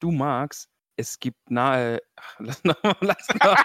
Du magst, es gibt nahe. Ach, Lass noch mal, lass noch.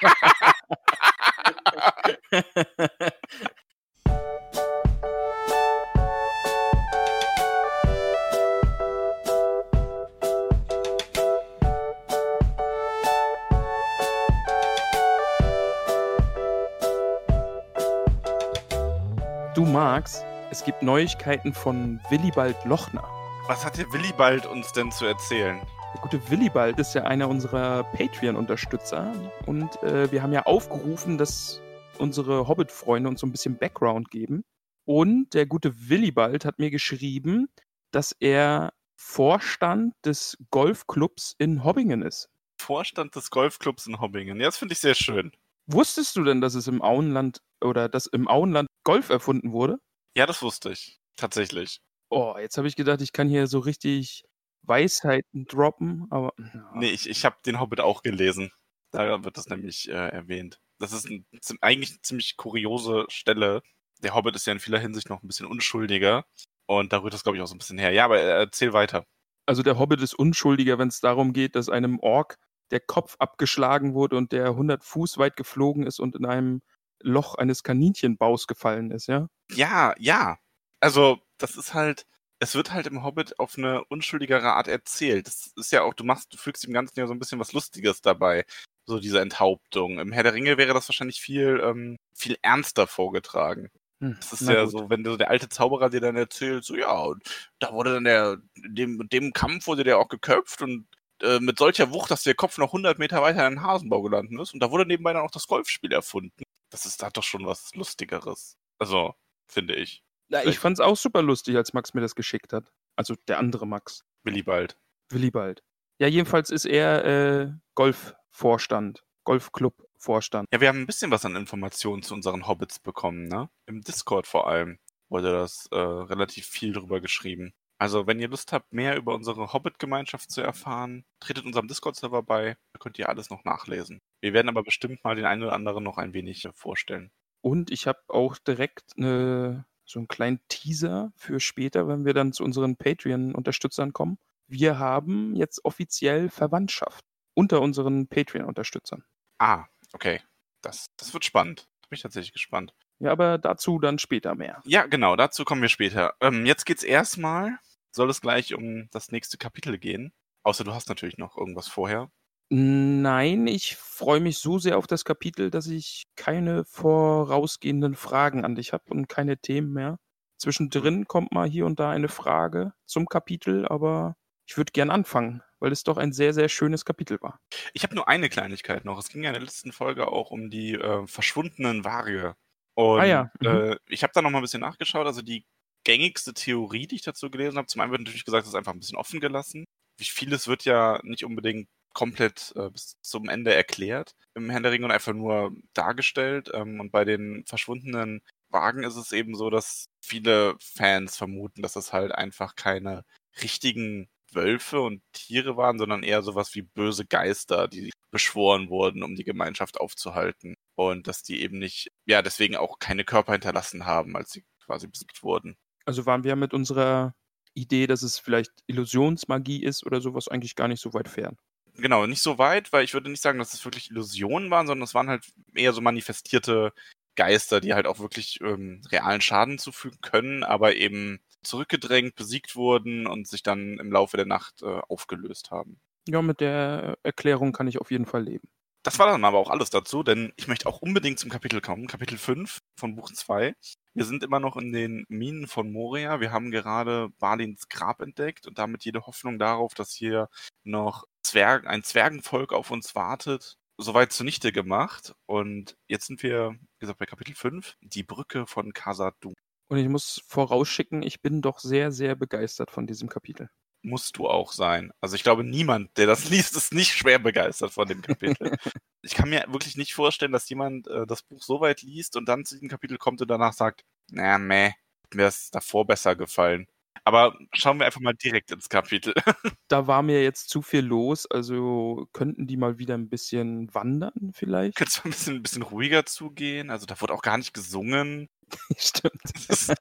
Du magst, es gibt Neuigkeiten von Willibald Lochner. Was hat der Willibald uns denn zu erzählen? Der gute Willibald ist ja einer unserer Patreon-Unterstützer und äh, wir haben ja aufgerufen, dass unsere Hobbit-Freunde uns so ein bisschen Background geben. Und der gute Willibald hat mir geschrieben, dass er Vorstand des Golfclubs in Hobbingen ist. Vorstand des Golfclubs in Hobbingen. Ja, das finde ich sehr schön. Wusstest du denn, dass es im Auenland oder dass im Auenland Golf erfunden wurde? Ja, das wusste ich. Tatsächlich. Oh, jetzt habe ich gedacht, ich kann hier so richtig Weisheiten droppen, aber ja. Nee, ich, ich habe den Hobbit auch gelesen. Da wird das nämlich äh, erwähnt. Das ist ein, eigentlich eine ziemlich kuriose Stelle. Der Hobbit ist ja in vieler Hinsicht noch ein bisschen unschuldiger. Und da rührt das, glaube ich, auch so ein bisschen her. Ja, aber äh, erzähl weiter. Also der Hobbit ist unschuldiger, wenn es darum geht, dass einem Ork der Kopf abgeschlagen wurde und der 100 Fuß weit geflogen ist und in einem Loch eines Kaninchenbaus gefallen ist, ja? Ja, ja. Also, das ist halt, es wird halt im Hobbit auf eine unschuldigere Art erzählt. Das ist ja auch, du machst, du fügst dem Ganzen ja so ein bisschen was Lustiges dabei. So diese Enthauptung. Im Herr der Ringe wäre das wahrscheinlich viel, ähm, viel ernster vorgetragen. Hm, Das ist na ja gut. so, wenn du der alte Zauberer dir dann erzählt, so ja, und da wurde dann der, in dem, dem Kampf wurde der auch geköpft und äh, mit solcher Wucht, dass der Kopf noch 100 Meter weiter in den Hasenbau gelandet ist. Und da wurde nebenbei dann auch das Golfspiel erfunden. Das ist, hat doch schon was Lustigeres. Also, finde ich. Na, ich fand's auch super lustig, als Max mir das geschickt hat. Also der andere Max, Willibald. Willibald. Ja, jedenfalls ist er äh, Golfvorstand, Golfclub-Vorstand. Ja, wir haben ein bisschen was an Informationen zu unseren Hobbits bekommen, ne? Im Discord vor allem wurde das äh, relativ viel drüber geschrieben. Also, wenn ihr Lust habt, mehr über unsere Hobbit-Gemeinschaft zu erfahren, tretet unserem Discord-Server bei. Da könnt ihr alles noch nachlesen. Wir werden aber bestimmt mal den einen oder anderen noch ein wenig vorstellen. Und ich habe auch direkt eine, so einen kleinen Teaser für später, wenn wir dann zu unseren Patreon-Unterstützern kommen. Wir haben jetzt offiziell Verwandtschaft unter unseren Patreon-Unterstützern. Ah, okay. Das, das wird spannend. Da bin ich tatsächlich gespannt. Ja, aber dazu dann später mehr. Ja, genau, dazu kommen wir später. Ähm, jetzt geht's erstmal, soll es gleich um das nächste Kapitel gehen. Außer du hast natürlich noch irgendwas vorher. Nein, ich freue mich so sehr auf das Kapitel, dass ich keine vorausgehenden Fragen an dich habe und keine Themen mehr. Zwischendrin kommt mal hier und da eine Frage zum Kapitel, aber ich würde gern anfangen, weil es doch ein sehr, sehr schönes Kapitel war. Ich habe nur eine Kleinigkeit noch. Es ging ja in der letzten Folge auch um die äh, verschwundenen Varie. Und Ah ja, mhm. äh, ich habe da noch mal ein bisschen nachgeschaut. Also die gängigste Theorie, die ich dazu gelesen habe, zum einen wird natürlich gesagt, es ist einfach ein bisschen offen gelassen. Wie vieles wird ja nicht unbedingt komplett äh, bis zum Ende erklärt im Herrn der Ringe und einfach nur dargestellt. Ähm, und bei den verschwundenen Wagen ist es eben so, dass viele Fans vermuten, dass es halt einfach keine richtigen Wölfe und Tiere waren, sondern eher sowas wie böse Geister, die beschworen wurden, um die Gemeinschaft aufzuhalten. Und dass die eben nicht, ja, deswegen auch keine Körper hinterlassen haben, als sie quasi besiegt wurden. Also waren wir mit unserer Idee, dass es vielleicht Illusionsmagie ist oder sowas eigentlich gar nicht so weit fern. Genau, nicht so weit, weil ich würde nicht sagen, dass es wirklich Illusionen waren, sondern es waren halt eher so manifestierte Geister, die halt auch wirklich ähm, realen Schaden zufügen können, aber eben zurückgedrängt, besiegt wurden und sich dann im Laufe der Nacht äh, aufgelöst haben. Ja, mit der Erklärung kann ich auf jeden Fall leben. Das war dann aber auch alles dazu, denn ich möchte auch unbedingt zum Kapitel kommen, Kapitel 5 von Buch 2. Wir sind immer noch in den Minen von Moria. Wir haben gerade Balins Grab entdeckt und damit jede Hoffnung darauf, dass hier noch Zwerg, ein Zwergenvolk auf uns wartet, soweit zunichte gemacht. Und jetzt sind wir, wie gesagt, bei Kapitel 5, die Brücke von Khazad-dûm. Und ich muss vorausschicken, ich bin doch sehr, sehr begeistert von diesem Kapitel. Musst du auch sein. Also ich glaube, niemand, der das liest, ist nicht schwer begeistert von dem Kapitel. ich kann mir wirklich nicht vorstellen, dass jemand äh, das Buch so weit liest und dann zu diesem Kapitel kommt und danach sagt, na meh, mir ist davor besser gefallen. Aber schauen wir einfach mal direkt ins Kapitel. Da war mir jetzt zu viel los, also könnten die mal wieder ein bisschen wandern vielleicht? Könnte es mal ein bisschen, ein bisschen ruhiger zugehen? Also da wurde auch gar nicht gesungen. Stimmt. Das ist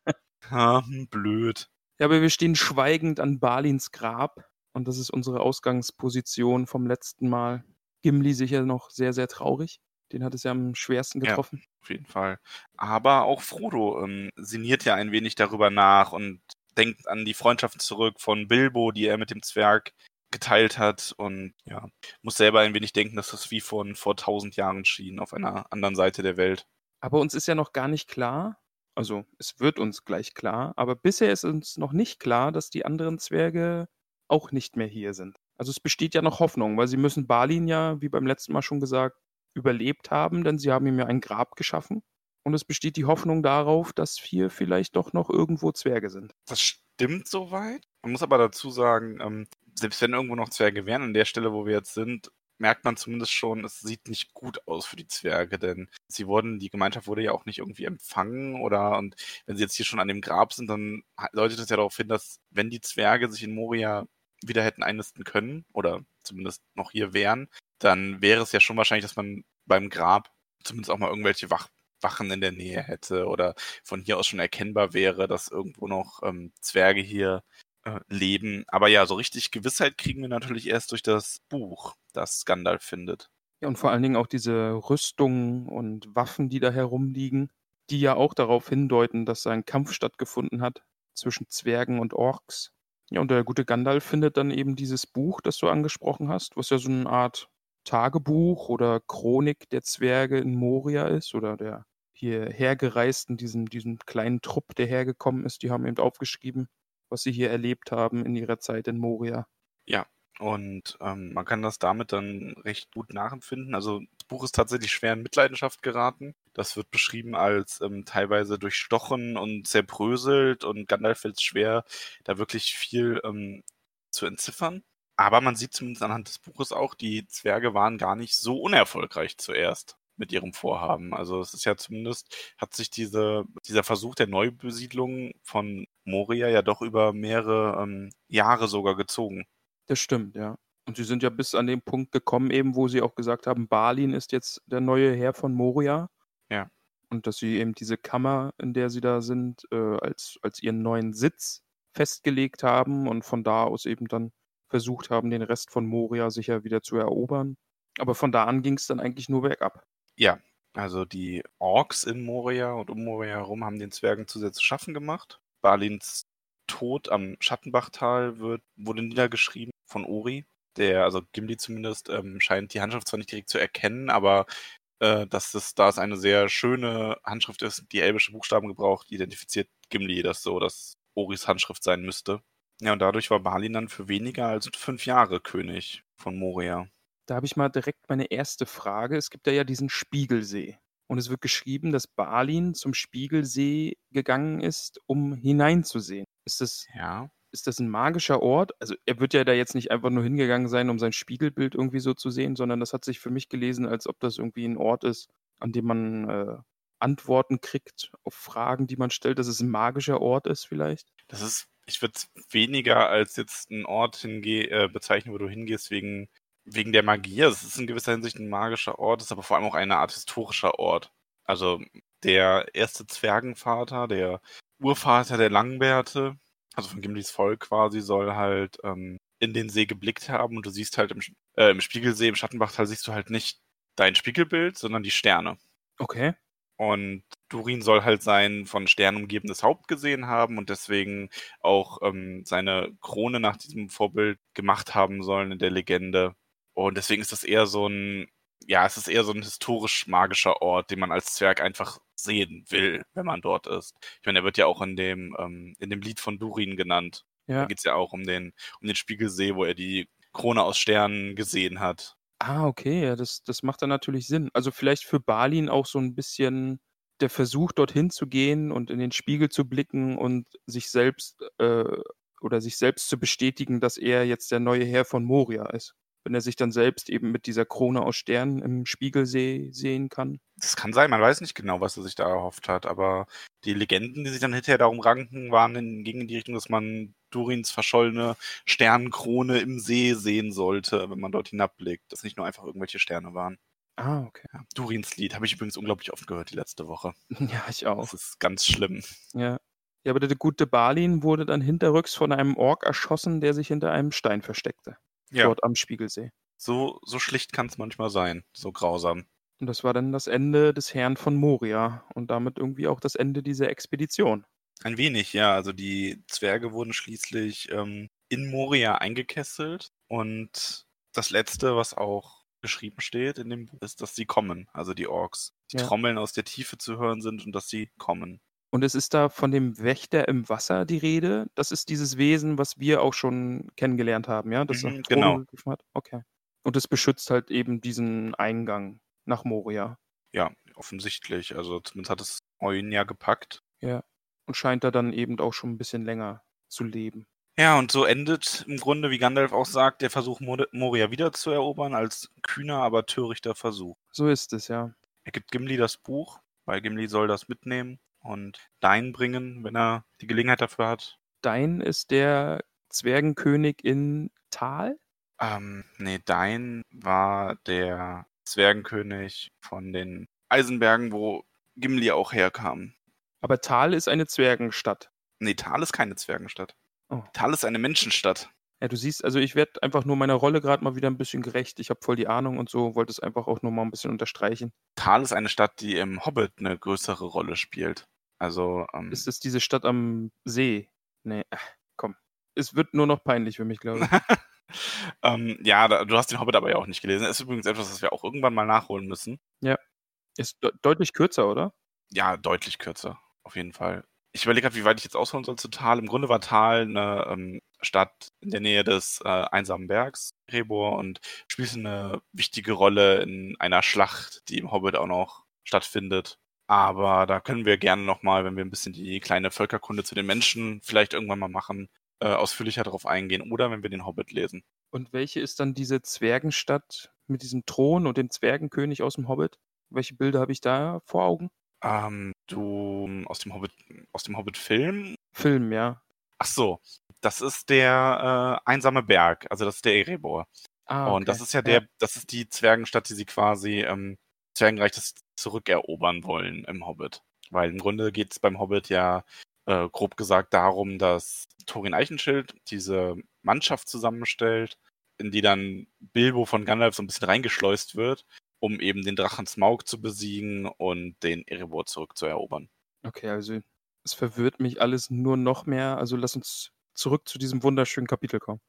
ah, blöd. Ja, aber wir stehen schweigend an Balins Grab und das ist unsere Ausgangsposition vom letzten Mal. Gimli sicher noch sehr, sehr traurig. Den hat es ja am schwersten Ja. getroffen. Auf jeden Fall. Aber auch Frodo ähm, sinniert ja ein wenig darüber nach und denkt an die Freundschaften zurück von Bilbo, die er mit dem Zwerg geteilt hat und ja, muss selber ein wenig denken, dass das wie von vor tausend Jahren schien, auf einer anderen Seite der Welt. Aber uns ist ja noch gar nicht klar, also es wird uns gleich klar, aber bisher ist uns noch nicht klar, dass die anderen Zwerge auch nicht mehr hier sind. Also es besteht ja noch Hoffnung, weil sie müssen Balin ja, wie beim letzten Mal schon gesagt, überlebt haben, denn sie haben ihm ja ein Grab geschaffen. Und es besteht die Hoffnung darauf, dass hier vielleicht doch noch irgendwo Zwerge sind. Das stimmt soweit. Man muss aber dazu sagen, ähm, selbst wenn irgendwo noch Zwerge wären, an der Stelle, wo wir jetzt sind, merkt man zumindest schon, es sieht nicht gut aus für die Zwerge, denn sie wurden, die Gemeinschaft wurde ja auch nicht irgendwie empfangen oder und wenn sie jetzt hier schon an dem Grab sind, dann deutet das ja darauf hin, dass wenn die Zwerge sich in Moria wieder hätten einnisten können oder zumindest noch hier wären, dann wäre es ja schon wahrscheinlich, dass man beim Grab zumindest auch mal irgendwelche Wach Wachen in der Nähe hätte oder von hier aus schon erkennbar wäre, dass irgendwo noch ähm, Zwerge hier äh, leben. Aber ja, so richtig Gewissheit kriegen wir natürlich erst durch das Buch, das Gandalf findet. Ja, und vor allen Dingen auch diese Rüstungen und Waffen, die da herumliegen, die ja auch darauf hindeuten, dass ein Kampf stattgefunden hat zwischen Zwergen und Orks. Ja, und der gute Gandalf findet dann eben dieses Buch, das du angesprochen hast, was ja so eine Art Tagebuch oder Chronik der Zwerge in Moria ist oder der hierher gereisten, diesem, diesem kleinen Trupp, der hergekommen ist, die haben eben aufgeschrieben, was sie hier erlebt haben in ihrer Zeit in Moria. Und ähm, man kann das damit dann recht gut nachempfinden. Also das Buch ist tatsächlich schwer in Mitleidenschaft geraten. Das wird beschrieben als ähm, teilweise durchstochen und zerbröselt und Gandalf fällt es schwer, da wirklich viel ähm, zu entziffern. Aber man sieht zumindest anhand des Buches auch, die Zwerge waren gar nicht so unerfolgreich zuerst mit ihrem Vorhaben. Also es ist ja zumindest, hat sich diese, dieser Versuch der Neubesiedlung von Moria ja doch über mehrere ähm, Jahre sogar gezogen. Das stimmt, ja. Und sie sind ja bis an den Punkt gekommen, eben, wo sie auch gesagt haben, Balin ist jetzt der neue Herr von Moria. Ja. Und dass sie eben diese Kammer, in der sie da sind, äh, als, als ihren neuen Sitz festgelegt haben und von da aus eben dann versucht haben, den Rest von Moria sicher wieder zu erobern. Aber von da an ging es dann eigentlich nur bergab. Ja, also die Orks in Moria und um Moria herum haben den Zwergen zu sehr zu schaffen gemacht. Balins Tod am Schattenbachtal wird, wurde niedergeschrieben von Ori, der, also Gimli zumindest, ähm, scheint die Handschrift zwar nicht direkt zu erkennen, aber äh, dass es, da es eine sehr schöne Handschrift ist, die elbische Buchstaben gebraucht, identifiziert Gimli das so, dass Oris Handschrift sein müsste. Ja, und dadurch war Balin dann für weniger als fünf Jahre König von Moria. Da habe ich mal direkt meine erste Frage. Es gibt da ja diesen Spiegelsee. Und es wird geschrieben, dass Balin zum Spiegelsee gegangen ist, um hineinzusehen. Ist das, Ja. ist das ein magischer Ort? Also er wird ja da jetzt nicht einfach nur hingegangen sein, um sein Spiegelbild irgendwie so zu sehen, sondern das hat sich für mich gelesen, als ob das irgendwie ein Ort ist, an dem man äh, Antworten kriegt auf Fragen, die man stellt, dass es ein magischer Ort ist vielleicht. Das ist, ich würde es weniger als jetzt einen Ort hinge äh, bezeichnen, wo du hingehst wegen, wegen der Magie. Also Es ist in gewisser Hinsicht ein magischer Ort, ist aber vor allem auch eine Art historischer Ort. Also der erste Zwergenvater, der Urvater der Langbärte, also von Gimlis Volk quasi, soll halt ähm, in den See geblickt haben und du siehst halt im, äh, im Spiegelsee, im Schattenbachtal siehst du halt nicht dein Spiegelbild, sondern die Sterne. Okay. Und Durin soll halt sein von Sternen umgebenes Haupt gesehen haben und deswegen auch ähm, seine Krone nach diesem Vorbild gemacht haben sollen in der Legende. Und deswegen ist das eher so ein, ja, es ist eher so ein historisch-magischer Ort, den man als Zwerg einfach sehen will, wenn man dort ist. Ich meine, er wird ja auch in dem, ähm, in dem Lied von Durin genannt. Da Ja. geht es ja auch um den, um den Spiegelsee, wo er die Krone aus Sternen gesehen hat. Ah, okay, ja, das, das macht dann natürlich Sinn. Also vielleicht für Balin auch so ein bisschen der Versuch, dorthin zu gehen und in den Spiegel zu blicken und sich selbst äh, oder sich selbst zu bestätigen, dass er jetzt der neue Herr von Moria ist. Wenn er sich dann selbst eben mit dieser Krone aus Sternen im Spiegelsee sehen kann. Das kann sein, man weiß nicht genau, was er sich da erhofft hat, aber die Legenden, die sich dann hinterher darum ranken, waren in, gingen in die Richtung, dass man Durins verschollene Sternenkrone im See sehen sollte, wenn man dort hinabblickt. Dass nicht nur einfach irgendwelche Sterne waren. Ah, okay. Ja, Durins Lied habe ich übrigens unglaublich oft gehört die letzte Woche. Ja, ich auch. Das ist ganz schlimm. Ja. Ja, aber der gute Balin wurde dann hinterrücks von einem Ork erschossen, der sich hinter einem Stein versteckte. Ja. Dort am Spiegelsee. So, so schlicht kann es manchmal sein. So grausam. Und das war dann das Ende des Herrn von Moria und damit irgendwie auch das Ende dieser Expedition. Ein wenig, ja. Also die Zwerge wurden schließlich ähm, in Moria eingekesselt und das letzte, was auch geschrieben steht in dem Buch, ist, dass sie kommen, also die Orks. Die Ja. Trommeln aus der Tiefe zu hören sind und dass sie kommen. Und es ist da von dem Wächter im Wasser die Rede. Das ist dieses Wesen, was wir auch schon kennengelernt haben, ja? Das Mhm, genau. hat. Okay. Und es beschützt halt eben diesen Eingang nach Moria. Ja, offensichtlich. Also zumindest hat es Eun ja gepackt. Ja. Und scheint da dann eben auch schon ein bisschen länger zu leben. Ja, und so endet im Grunde, wie Gandalf auch sagt, der Versuch, Moria wiederzuerobern, als kühner, aber törichter Versuch. So ist es, ja. Er gibt Gimli das Buch, weil Gimli soll das mitnehmen und Dain bringen, wenn er die Gelegenheit dafür hat. Dein ist der Zwergenkönig in Tal? Ähm, nee, Dain war der Zwergenkönig von den Eisenbergen, wo Gimli auch herkam. Aber Tal ist eine Zwergenstadt. Nee, Tal ist keine Zwergenstadt. Oh. Tal ist eine Menschenstadt. Ja, du siehst, also ich werde einfach nur meiner Rolle gerade mal wieder ein bisschen gerecht. Ich habe voll die Ahnung und so, wollte es einfach auch nur mal ein bisschen unterstreichen. Tal ist eine Stadt, die im Hobbit eine größere Rolle spielt. Also, ähm, Ist es diese Stadt am See? Nee, ach, komm. Es wird nur noch peinlich für mich, glaube ich. ähm, ja, da, du hast den Hobbit aber ja auch nicht gelesen. Ist übrigens etwas, was wir auch irgendwann mal nachholen müssen. Ist de deutlich kürzer, oder? Ja, deutlich kürzer, auf jeden Fall. Ich überlege gerade, wie weit ich jetzt ausholen soll zu Tal. Im Grunde war Tal eine ähm, Stadt in der Nähe des äh, einsamen Bergs, Rebor, und spielt eine wichtige Rolle in einer Schlacht, die im Hobbit auch noch stattfindet. Aber da können wir gerne nochmal, wenn wir ein bisschen die kleine Völkerkunde zu den Menschen vielleicht irgendwann mal machen, äh, ausführlicher darauf eingehen. Oder wenn wir den Hobbit lesen. Und welche ist dann diese Zwergenstadt mit diesem Thron und dem Zwergenkönig aus dem Hobbit? Welche Bilder habe ich da vor Augen? Ähm, du aus dem Hobbit, aus dem Hobbit-Film Film, ja. Ach so, das ist der äh, einsame Berg, also das ist der Erebor. Ah, Und das ist ja der, das ist die Zwergenstadt, die sie quasi ähm, Zwergenreich das zurückerobern wollen im Hobbit. Weil im Grunde geht es beim Hobbit ja äh, grob gesagt darum, dass Thorin Eichenschild diese Mannschaft zusammenstellt, in die dann Bilbo von Gandalf so ein bisschen reingeschleust wird, um eben den Drachen Smaug zu besiegen und den Erebor zurückzuerobern. Okay, also es verwirrt mich alles nur noch mehr. Also lass uns zurück zu diesem wunderschönen Kapitel kommen.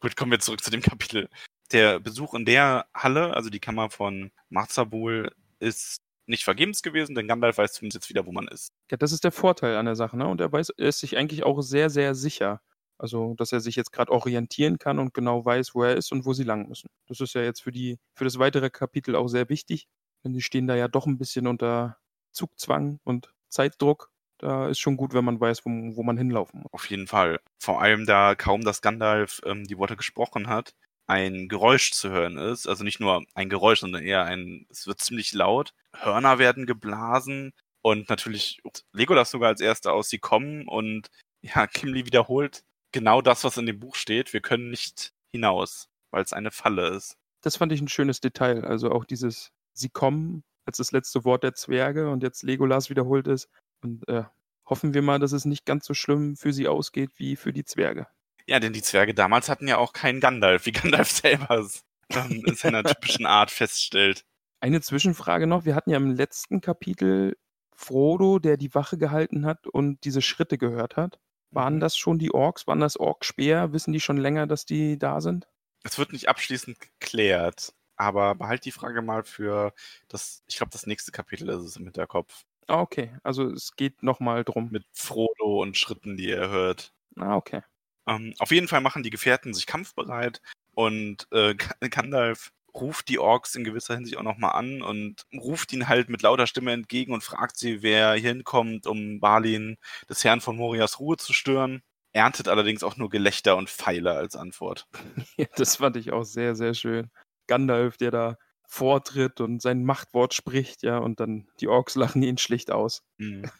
Gut, kommen wir zurück zu dem Kapitel. Der Besuch in der Halle, also die Kammer von Marzabul, ist nicht vergebens gewesen, denn Gandalf weiß zumindest jetzt wieder, wo man ist. Ja, das ist der Vorteil an der Sache, ne? Und er weiß, er ist sich eigentlich auch sehr, sehr sicher. Also, dass er sich jetzt gerade orientieren kann und genau weiß, wo er ist und wo sie lang müssen. Das ist ja jetzt für die, für das weitere Kapitel auch sehr wichtig, denn die stehen da ja doch ein bisschen unter Zugzwang und Zeitdruck. Da ist schon gut, wenn man weiß, wo, wo man hinlaufen muss. Auf jeden Fall. Vor allem, da kaum dass Gandalf ähm, die Worte gesprochen hat, ein Geräusch zu hören ist. Also nicht nur ein Geräusch, sondern eher ein, es wird ziemlich laut. Hörner werden geblasen und natürlich Legolas sogar als Erster aus, sie kommen und ja, Gimli wiederholt genau das, was in dem Buch steht. Wir können nicht hinaus, weil es eine Falle ist. Das fand ich ein schönes Detail. Also auch dieses, sie kommen als das letzte Wort der Zwerge und jetzt Legolas wiederholt ist. Und äh, hoffen wir mal, dass es nicht ganz so schlimm für sie ausgeht wie für die Zwerge. Ja, denn die Zwerge damals hatten ja auch keinen Gandalf, wie Gandalf selber es ähm, in seiner typischen Art feststellt. Eine Zwischenfrage noch. Wir hatten ja im letzten Kapitel Frodo, der die Wache gehalten hat und diese Schritte gehört hat. Waren Mhm. das schon die Orks? Waren das Orkspeer? Wissen die schon länger, dass die da sind? Es wird nicht abschließend geklärt, aber behalt die Frage mal für das, ich glaube, das nächste Kapitel ist es im Hinterkopf. Ah, okay. Also es geht nochmal drum. Mit Frodo und Schritten, die er hört. Ah, okay. Ähm, auf jeden Fall machen die Gefährten sich kampfbereit und äh, Ga- Gandalf ruft die Orks in gewisser Hinsicht auch nochmal an und ruft ihnen halt mit lauter Stimme entgegen und fragt sie, wer hier hinkommt, um Balin, des Herrn von Morias Ruhe zu stören. erntet allerdings auch nur Gelächter und Pfeile als Antwort. Ja, das fand ich auch sehr, sehr schön. Gandalf, der da vortritt und sein Machtwort spricht, ja, und dann die Orks lachen ihn schlicht aus. Mhm.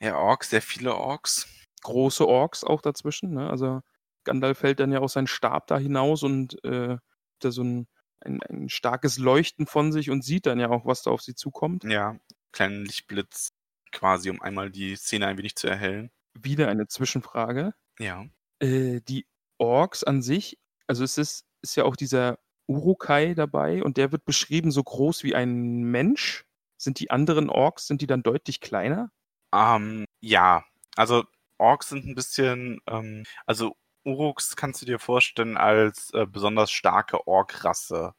ja, Orks, sehr viele Orks. Große Orks auch dazwischen, ne? Also Gandalf fällt dann ja auch seinen Stab da hinaus und äh, da so ein, ein, ein starkes Leuchten von sich und sieht dann ja auch, was da auf sie zukommt. Ja, kleinen Lichtblitz quasi, um einmal die Szene ein wenig zu erhellen. Wieder eine Zwischenfrage. Ja. Äh, die Orks an sich, also es ist, ist ja auch dieser Urukai dabei und der wird beschrieben so groß wie ein Mensch. Sind die anderen Orks, sind die dann deutlich kleiner? Ähm, ja, also Orks sind ein bisschen, ähm, also Uruks kannst du dir vorstellen als äh, besonders starke Ork-Rasse.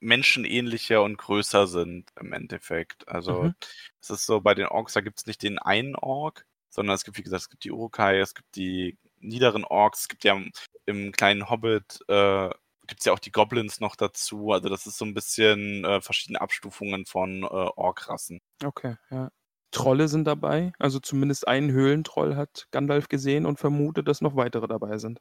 Menschenähnlicher und größer sind im Endeffekt. Also Mhm. es ist so, bei den Orks, da gibt es nicht den einen Ork, sondern es gibt, wie gesagt, es gibt die Urukai, es gibt die niederen Orks, es gibt ja im, kleinen Hobbit, äh, gibt es ja auch die Goblins noch dazu. Also das ist so ein bisschen äh, verschiedene Abstufungen von äh, Ork-Rassen. Okay, ja. Trolle sind dabei, also zumindest einen Höhlentroll hat Gandalf gesehen und vermutet, dass noch weitere dabei sind.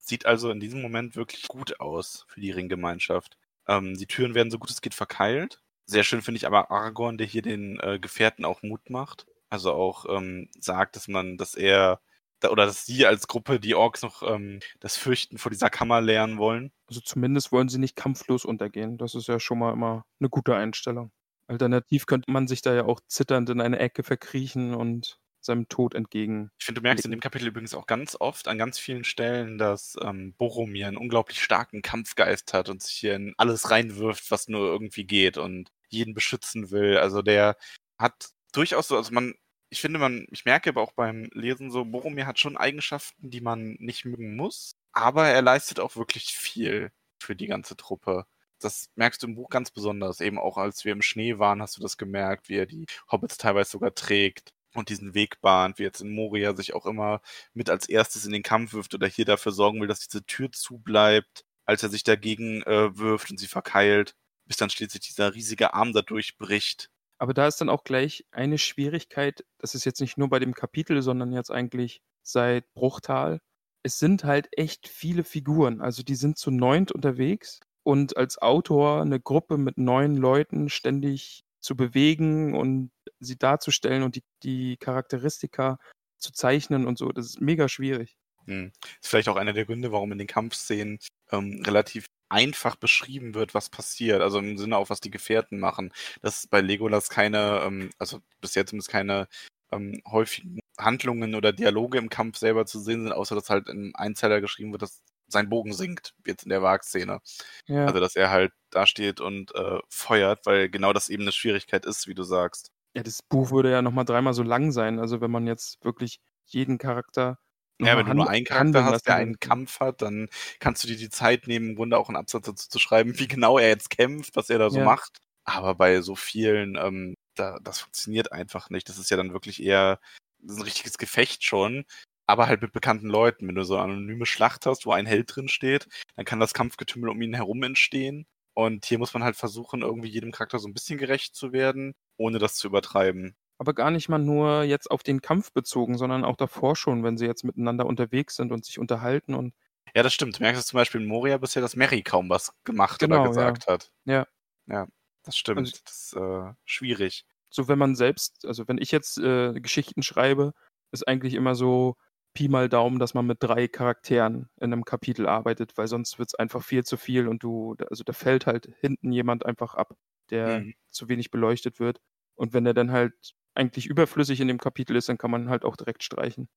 Sieht also in diesem Moment wirklich gut aus für die Ringgemeinschaft. Ähm, die Türen werden so gut es geht verkeilt. Sehr schön finde ich aber Aragorn, der hier den äh, Gefährten auch Mut macht. Also auch ähm, sagt, dass man, dass er oder dass sie als Gruppe die Orks noch ähm, das Fürchten vor dieser Kammer lernen wollen. Also zumindest wollen sie nicht kampflos untergehen. Das ist ja schon mal immer eine gute Einstellung. Alternativ könnte man sich da ja auch zitternd in eine Ecke verkriechen und seinem Tod entgegen. Ich finde, du merkst in dem Kapitel übrigens auch ganz oft an ganz vielen Stellen, dass ähm, Boromir einen unglaublich starken Kampfgeist hat und sich hier in alles reinwirft, was nur irgendwie geht und jeden beschützen will. Also der hat durchaus so, also man, ich finde, man, ich merke aber auch beim Lesen so, Boromir hat schon Eigenschaften, die man nicht mögen muss, aber er leistet auch wirklich viel für die ganze Truppe. Das merkst du im Buch ganz besonders. Eben auch als wir im Schnee waren, hast du das gemerkt, wie er die Hobbits teilweise sogar trägt und diesen Weg bahnt, wie jetzt in Moria sich auch immer mit als erstes in den Kampf wirft oder hier dafür sorgen will, dass diese Tür zubleibt, als er sich dagegen äh, wirft und sie verkeilt, bis dann schließlich dieser riesige Arm da durchbricht. Aber da ist dann auch gleich eine Schwierigkeit, das ist jetzt nicht nur bei dem Kapitel, sondern jetzt eigentlich seit Bruchtal. Es sind halt echt viele Figuren. Also die sind zu neunt unterwegs und als Autor eine Gruppe mit neun Leuten ständig zu bewegen und sie darzustellen und die, die Charakteristika zu zeichnen und so, das ist mega schwierig. Hm. Ist vielleicht auch einer der Gründe, warum in den Kampfszenen ähm, relativ einfach beschrieben wird, was passiert. Also im Sinne auch, was die Gefährten machen. Dass bei Legolas keine, ähm, also bisher zumindest keine ähm, häufigen Handlungen oder Dialoge im Kampf selber zu sehen sind, außer dass halt im Einzeiler geschrieben wird, dass sein Bogen sinkt, jetzt in der Wagszene. Ja. Also dass er halt da steht und äh, feuert, weil genau das eben eine Schwierigkeit ist, wie du sagst. Ja, das Buch würde ja nochmal dreimal so lang sein. Also wenn man jetzt wirklich jeden Charakter. Ja, wenn du nur einen Charakter hast, der einen Kampf hat, dann kannst du dir die Zeit nehmen, im Grunde auch einen Absatz dazu zu schreiben, wie genau er jetzt kämpft, was er da so Ja. macht. Aber bei so vielen, ähm, da, das funktioniert einfach nicht. Das ist ja dann wirklich eher ein richtiges Gefecht schon, aber halt mit bekannten Leuten. Wenn du so eine anonyme Schlacht hast, wo ein Held drin steht, dann kann das Kampfgetümmel um ihn herum entstehen. Und hier muss man halt versuchen, irgendwie jedem Charakter so ein bisschen gerecht zu werden, ohne das zu übertreiben. Aber gar nicht mal nur jetzt auf den Kampf bezogen, sondern auch davor schon, wenn sie jetzt miteinander unterwegs sind und sich unterhalten und Ja, das stimmt. Du merkst es zum Beispiel in Moria bisher, dass Mary kaum was gemacht Genau, oder gesagt hat. Ja. Ja, das stimmt. Also- das ist äh, schwierig. so, wenn man selbst, also wenn ich jetzt äh, Geschichten schreibe, ist eigentlich immer so Pi mal Daumen, dass man mit drei Charakteren in einem Kapitel arbeitet, weil sonst wird es einfach viel zu viel und du, also da fällt halt hinten jemand einfach ab, der Mhm. zu wenig beleuchtet wird. Und wenn der dann halt eigentlich überflüssig in dem Kapitel ist, dann kann man halt auch direkt streichen.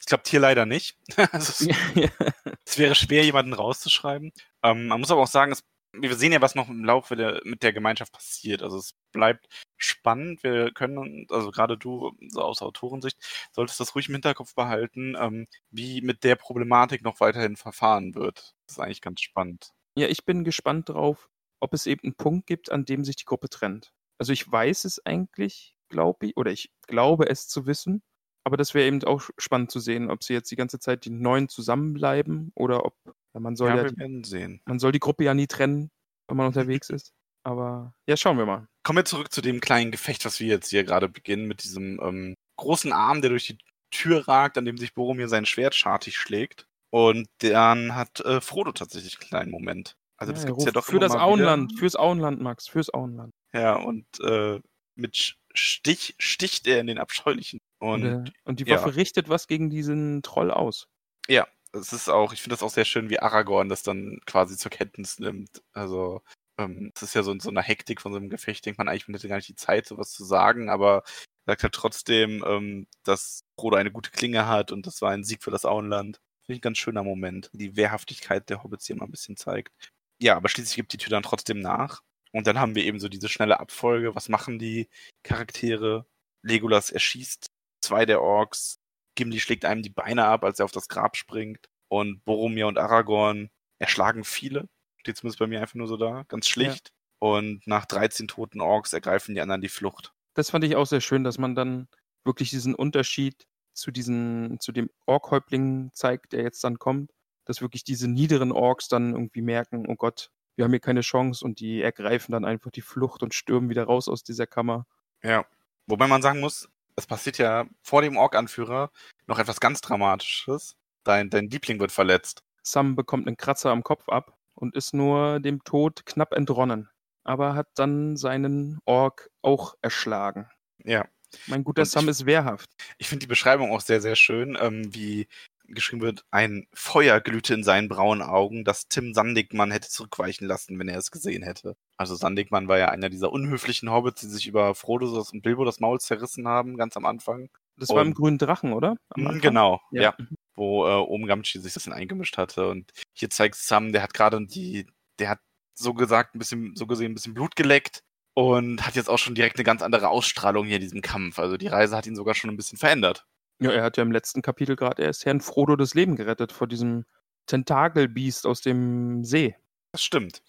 Es klappt hier leider nicht. also es, es wäre schwer, jemanden rauszuschreiben. Ähm, man muss aber auch sagen, es, wir sehen ja, was noch im Laufe der, mit der Gemeinschaft passiert. Also es bleibt spannend. Wir können, also gerade du, so aus Autorensicht, solltest das ruhig im Hinterkopf behalten, ähm, wie mit der Problematik noch weiterhin verfahren wird. Das ist eigentlich ganz spannend. Ja, ich bin gespannt drauf, ob es eben einen Punkt gibt, an dem sich die Gruppe trennt. Also ich weiß es eigentlich, glaube ich, oder ich glaube es zu wissen, aber das wäre eben auch spannend zu sehen, ob sie jetzt die ganze Zeit die Neuen zusammenbleiben oder ob ja, man soll Ja, ja, wir die, werden sehen. man soll die Gruppe ja nie trennen, wenn man unterwegs ist. Aber ja, schauen wir mal. Kommen wir zurück zu dem kleinen Gefecht, was wir jetzt hier gerade beginnen, mit diesem ähm, großen Arm, der durch die Tür ragt, an dem sich Boromir sein Schwert schartig schlägt. Und dann hat äh, Frodo tatsächlich einen kleinen Moment. Also das Ja, er gibt's ja doch Für das Auenland, Wieder. fürs Auenland, Max, fürs Auenland. Ja, und äh, mit Stich sticht er in den Abscheulichen. Und, Und und die ja. Waffe richtet was gegen diesen Troll aus. ja, es ist auch, ich finde das auch sehr schön, wie Aragorn das dann quasi zur Kenntnis nimmt. Also, ähm, es ist ja so in so einer Hektik von so einem Gefecht, denkt man eigentlich, man hätte gar nicht die Zeit, sowas zu sagen, aber sagt halt trotzdem, ähm, dass Frodo eine gute Klinge hat und das war ein Sieg für das Auenland. Finde ich ein ganz schöner Moment. Die Wehrhaftigkeit der Hobbits hier mal ein bisschen zeigt. Ja, aber schließlich gibt die Tür dann trotzdem nach. Und dann haben wir eben so diese schnelle Abfolge. Was machen die Charaktere? Legolas erschießt zwei der Orks. Gimli schlägt einem die Beine ab, als er auf das Grab springt. Und Boromir und Aragorn erschlagen viele. Steht zumindest bei mir einfach nur so da. Ganz schlicht. Und nach 13 toten Orks ergreifen die anderen die Flucht. Das fand ich auch sehr schön, dass man dann wirklich diesen Unterschied zu diesen, zu dem Ork-Häuptling zeigt, der jetzt dann kommt, dass wirklich diese niederen Orks dann irgendwie merken, oh Gott, wir haben hier keine Chance und die ergreifen dann einfach die Flucht und stürmen wieder raus aus dieser Kammer. Ja. Wobei man sagen muss, es passiert ja vor dem Ork-Anführer noch etwas ganz Dramatisches. Dein, dein Liebling wird verletzt. Sam bekommt einen Kratzer am Kopf ab und ist nur dem Tod knapp entronnen, aber hat dann seinen Ork auch erschlagen. Ja. Mein guter Und ich- Sam ist wehrhaft. Ich finde die Beschreibung auch sehr, sehr schön, ähm, wie geschrieben wird, ein Feuer glühte in seinen braunen Augen, das Tim Sandigmann hätte zurückweichen lassen, wenn er es gesehen hätte. Also Sandigmann war ja einer dieser unhöflichen Hobbits, die sich über Frodo und Bilbo das Maul zerrissen haben, ganz am Anfang. Das war im Und- grünen Drachen, oder? Anfang? Genau, ja. Ja. Wo äh, Ohm Gamgee sich das dann eingemischt hatte. Und hier zeigt Sam, der hat gerade die, der hat so gesagt, ein bisschen, so gesehen, ein bisschen Blut geleckt und hat jetzt auch schon direkt eine ganz andere Ausstrahlung hier in diesem Kampf. Also die Reise hat ihn sogar schon ein bisschen verändert. Ja, er hat ja im letzten Kapitel gerade erst Herrn Frodo das Leben gerettet vor diesem Tentakelbiest aus dem See. Das stimmt.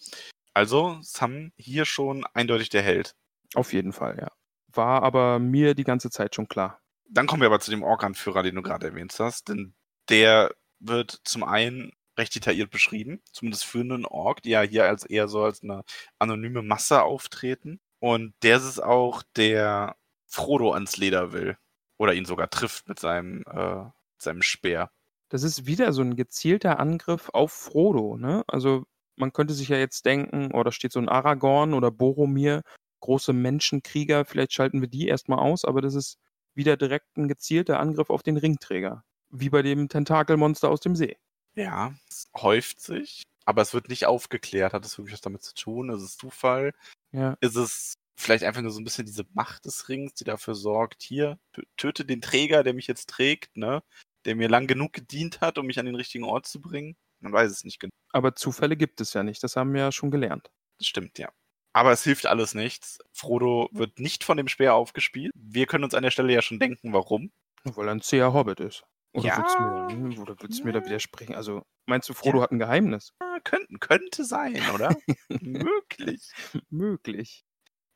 Also Sam hier schon eindeutig der Held. Auf jeden Fall, ja. War aber mir die ganze Zeit schon klar. Dann kommen wir aber zu dem Ork-Anführer, den du gerade erwähnt hast, denn der wird zum einen recht detailliert beschrieben, zumindest für einen Ork, die ja hier als eher so als eine anonyme Masse auftreten. Und der ist es auch, der Frodo ans Leder will. Oder ihn sogar trifft mit seinem, äh, seinem Speer. Das ist wieder so ein gezielter Angriff auf Frodo, ne? Also man könnte sich ja jetzt denken, oh, da steht so ein Aragorn oder Boromir, große Menschenkrieger, vielleicht schalten wir die erstmal aus, aber das ist wieder direkt ein gezielter Angriff auf den Ringträger. Wie bei dem Tentakelmonster aus dem See. Ja, es häuft sich, aber es wird nicht aufgeklärt. Hat es wirklich was damit zu tun? Ist es Zufall? Ja. Ist es vielleicht einfach nur so ein bisschen diese Macht des Rings, die dafür sorgt, hier, tö- töte den Träger, der mich jetzt trägt, ne? Der mir lang genug gedient hat, um mich an den richtigen Ort zu bringen? Man weiß es nicht genau. Aber Zufälle gibt es ja nicht, das haben wir ja schon gelernt. Das stimmt, ja. Aber es hilft alles nichts. Frodo wird nicht von dem Speer aufgespielt. Wir können uns an der Stelle ja schon denken, warum. Weil er ein zäher Hobbit ist. Oder Ja. willst du mir, hm, oder willst du mir da widersprechen? Also, meinst du, Frodo hat ein Geheimnis? Ja, könnte, könnte sein, oder? Möglich. Möglich.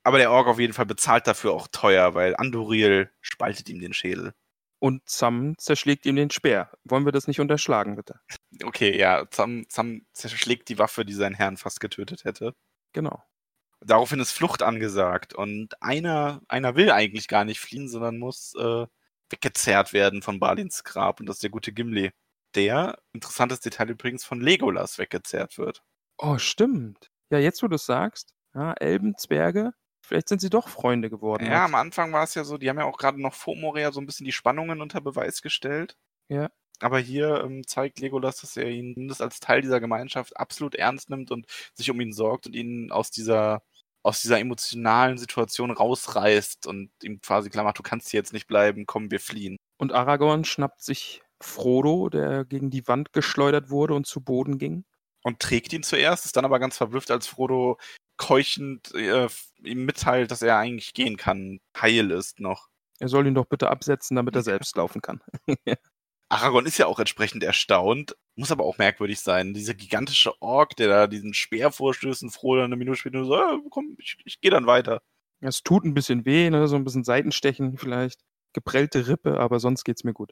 Aber der Ork auf jeden Fall bezahlt dafür auch teuer, weil Anduril spaltet ihm den Schädel. Und Sam zerschlägt ihm den Speer. Wollen wir das nicht unterschlagen, bitte? Okay, ja, Sam, Sam zerschlägt die Waffe, die seinen Herrn fast getötet hätte. Genau. Daraufhin ist Flucht angesagt und einer, einer will eigentlich gar nicht fliehen, sondern muss äh, weggezerrt werden von Balins Grab und das ist der gute Gimli. Der, interessantes Detail übrigens, von Legolas weggezerrt wird. Oh, stimmt. Ja, jetzt wo du es sagst, ja, Elben, Zwerge, vielleicht sind sie doch Freunde geworden. Ja, am Anfang war es ja so, die haben ja auch gerade noch vor Moria so ein bisschen die Spannungen unter Beweis gestellt. Ja. Aber hier ähm, zeigt Legolas, dass er ihn zumindest als Teil dieser Gemeinschaft absolut ernst nimmt und sich um ihn sorgt und ihn aus dieser aus dieser emotionalen Situation rausreißt und ihm quasi klar macht, du kannst hier jetzt nicht bleiben, komm, wir fliehen. Und Aragorn schnappt sich Frodo, der gegen die Wand geschleudert wurde und zu Boden ging. Und trägt ihn zuerst, ist dann aber ganz verblüfft, als Frodo keuchend äh, ihm mitteilt, dass er eigentlich gehen kann, heil ist noch. Er soll ihn doch bitte absetzen, damit er selbst laufen kann. Aragorn ist ja auch entsprechend erstaunt, muss aber auch merkwürdig sein. Dieser gigantische Ork, der da diesen Speer vorstößt und Frodo dann eine Minute später nur so, ah, komm, ich, ich gehe dann weiter. Es tut ein bisschen weh, ne? so ein bisschen Seitenstechen vielleicht, geprellte Rippe, aber sonst geht's mir gut.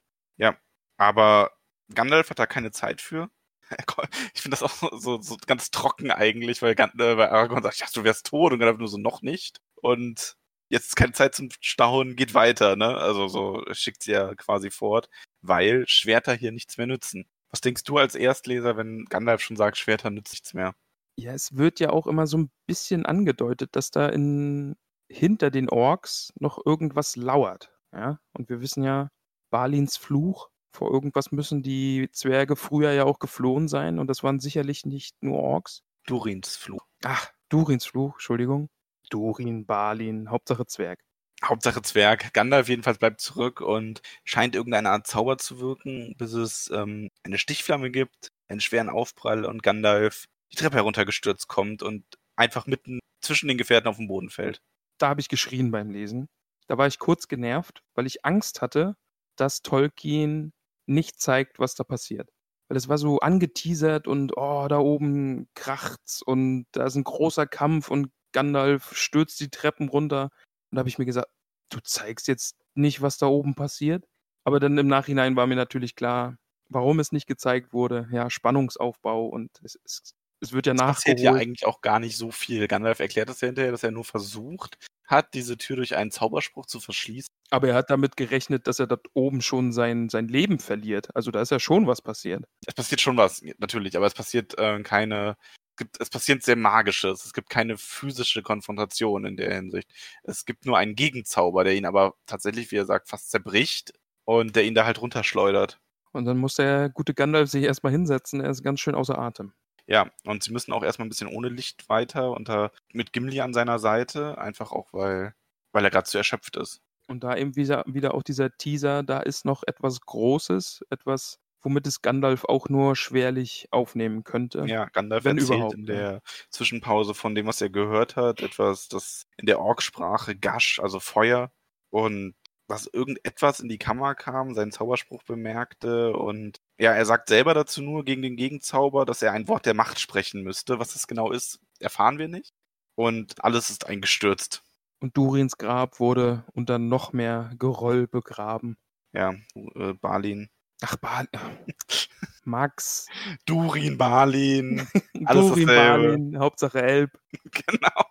Aber Gandalf hat da keine Zeit für. Ich finde das auch so, so ganz trocken eigentlich, weil, Gan- äh, weil Aragorn sagt, ja, du wärst tot und Gandalf nur so, noch nicht. Und jetzt ist keine Zeit zum Stauen, geht weiter, ne? Also so schickt sie ja quasi fort, weil Schwerter hier nichts mehr nützen. Was denkst du als Erstleser, wenn Gandalf schon sagt, Schwerter nützt nichts mehr? Ja, es wird ja auch immer so ein bisschen angedeutet, dass da in, hinter den Orks noch irgendwas lauert. Ja? Und wir wissen ja, Balins Fluch, vor irgendwas müssen die Zwerge früher ja auch geflohen sein und das waren sicherlich nicht nur Orks. Durins Fluch. Ach, Durins Fluch, Entschuldigung. Durin, Balin, Hauptsache Zwerg. Hauptsache Zwerg. Gandalf jedenfalls bleibt zurück und scheint irgendeine Art Zauber zu wirken, bis es ähm, eine Stichflamme gibt, einen schweren Aufprall und Gandalf die Treppe heruntergestürzt kommt und einfach mitten zwischen den Gefährten auf den Boden fällt. Da habe ich geschrien beim Lesen. Da war ich kurz genervt, weil ich Angst hatte, dass Tolkien nicht zeigt, was da passiert. Weil es war so angeteasert und oh, da oben kracht's und da ist ein großer Kampf und Gandalf stürzt die Treppen runter. Und da habe ich mir gesagt, du zeigst jetzt nicht, was da oben passiert. Aber dann im Nachhinein war mir natürlich klar, warum es nicht gezeigt wurde. Ja, Spannungsaufbau und es, es, es wird ja nachgeholt. passiert ja eigentlich auch gar nicht so viel. Gandalf erklärt das ja hinterher, dass er nur versucht hat, diese Tür durch einen Zauberspruch zu verschließen. Aber er hat damit gerechnet, dass er dort oben schon sein, sein Leben verliert. Also da ist ja schon was passiert. Es passiert schon was, natürlich, aber es passiert äh, keine gibt, es passiert sehr Magisches. Es gibt keine physische Konfrontation in der Hinsicht. Es gibt nur einen Gegenzauber, der ihn aber tatsächlich, wie er sagt, fast zerbricht und der ihn da halt runterschleudert. Und dann muss der gute Gandalf sich erstmal hinsetzen. Er ist ganz schön außer Atem. Ja, und sie müssen auch erstmal ein bisschen ohne Licht weiter unter, mit Gimli an seiner Seite, einfach auch, weil, weil er gerade zu erschöpft ist. Und da eben wieder, wieder auch dieser Teaser, da ist noch etwas Großes, etwas womit es Gandalf auch nur schwerlich aufnehmen könnte. Ja, Gandalf wenn erzählt überhaupt, in der Zwischenpause von dem, was er gehört hat, etwas, das in der Orksprache Gash, also Feuer, und dass irgendetwas in die Kammer kam, seinen Zauberspruch bemerkte und ja, er sagt selber dazu nur gegen den Gegenzauber, dass er ein Wort der Macht sprechen müsste. Was das genau ist, erfahren wir nicht. Und alles ist eingestürzt. Und Durins Grab wurde unter noch mehr Geröll begraben. Ja, äh, Balin Ach, Balin. Max. Durin, Balin. Alles Durin, Balin, Hauptsache Elb. genau.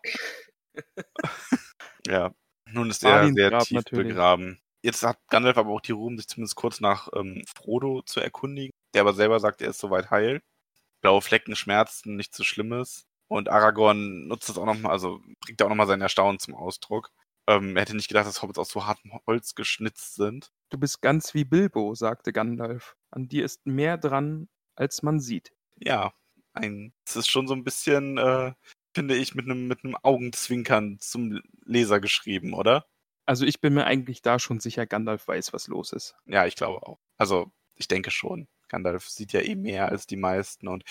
ja, nun ist er sehr Grab tief natürlich. begraben. Jetzt hat Gandalf aber auch die Ruhe, sich zumindest kurz nach ähm, Frodo zu erkundigen, der aber selber sagt, er ist soweit heil. Blaue Flecken schmerzen, nichts so Schlimmes. Und Aragorn nutzt das auch nochmal, also bringt da auch nochmal sein Erstaunen zum Ausdruck. Ähm, er hätte nicht gedacht, dass Hobbits aus so hartem Holz geschnitzt sind. Du bist ganz wie Bilbo, sagte Gandalf. An dir ist mehr dran, als man sieht. Ja, ein, es ist schon so ein bisschen, äh, finde ich, mit einem mit Augenzwinkern zum Leser geschrieben, oder? Also ich bin mir eigentlich da schon sicher, Gandalf weiß, was los ist. Ja, ich glaube auch. Also ich denke schon. Gandalf sieht ja eh mehr als die meisten und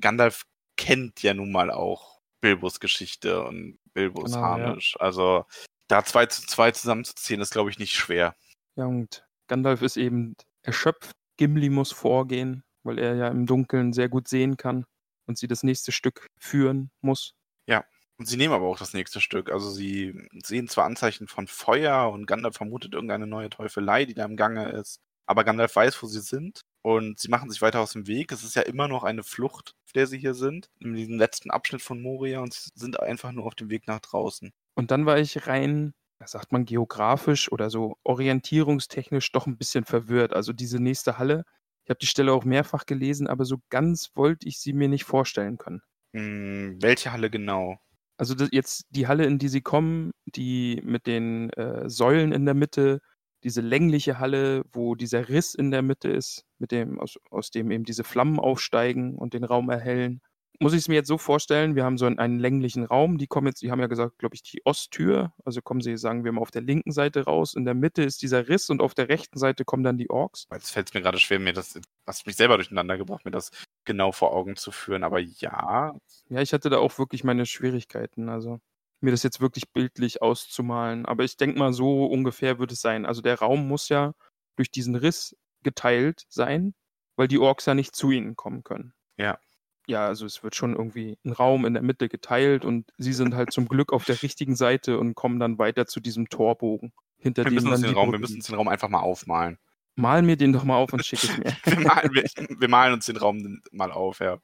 Gandalf kennt ja nun mal auch Bilbos Geschichte und Bilbos genau, Harnisch. Ja. Also da zwei zu zwei zusammenzuziehen, ist, glaube ich, nicht schwer. Ja, und Gandalf ist eben erschöpft. Gimli muss vorgehen, weil er ja im Dunkeln sehr gut sehen kann und sie das nächste Stück führen muss. Ja, und sie nehmen aber auch das nächste Stück. Also sie sehen zwar Anzeichen von Feuer und Gandalf vermutet irgendeine neue Teufelei, die da im Gange ist. Aber Gandalf weiß, wo sie sind und sie machen sich weiter aus dem Weg. Es ist ja immer noch eine Flucht, auf der sie hier sind, in diesem letzten Abschnitt von Moria und sie sind einfach nur auf dem Weg nach draußen. Und dann war ich rein sagt man geografisch oder so orientierungstechnisch doch ein bisschen verwirrt. Also diese nächste Halle, ich habe die Stelle auch mehrfach gelesen, aber so ganz wollte ich sie mir nicht vorstellen können. Hm, welche Halle genau? Also jetzt die Halle, in die sie kommen, die mit den äh, Säulen in der Mitte, diese längliche Halle, wo dieser Riss in der Mitte ist, mit dem, aus, aus dem eben diese Flammen aufsteigen und den Raum erhellen muss ich es mir jetzt so vorstellen, wir haben so einen, einen, länglichen Raum, die kommen jetzt, die haben ja gesagt, glaube ich, die Osttür, also kommen sie, sagen wir mal, auf der linken Seite raus, in der Mitte ist dieser Riss und auf der rechten Seite kommen dann die Orks. Jetzt fällt es mir gerade schwer, mir das, hast mich selber durcheinander gebracht, mir das genau vor Augen zu führen, aber ja. Ja, ich hatte da auch wirklich meine Schwierigkeiten, also mir das jetzt wirklich bildlich auszumalen, aber ich denke mal, so ungefähr wird es sein. Also der Raum muss ja durch diesen Riss geteilt sein, weil die Orks ja nicht zu ihnen kommen können. Ja ja, also es wird schon irgendwie ein Raum in der Mitte geteilt und sie sind halt zum Glück auf der richtigen Seite und kommen dann weiter zu diesem Torbogen. Hinter wir, dem müssen uns den Raum, wir müssen uns den Raum einfach mal aufmalen. Mal mir den doch mal auf und schicke es mir. wir, malen, wir, wir, malen uns den Raum mal auf, ja.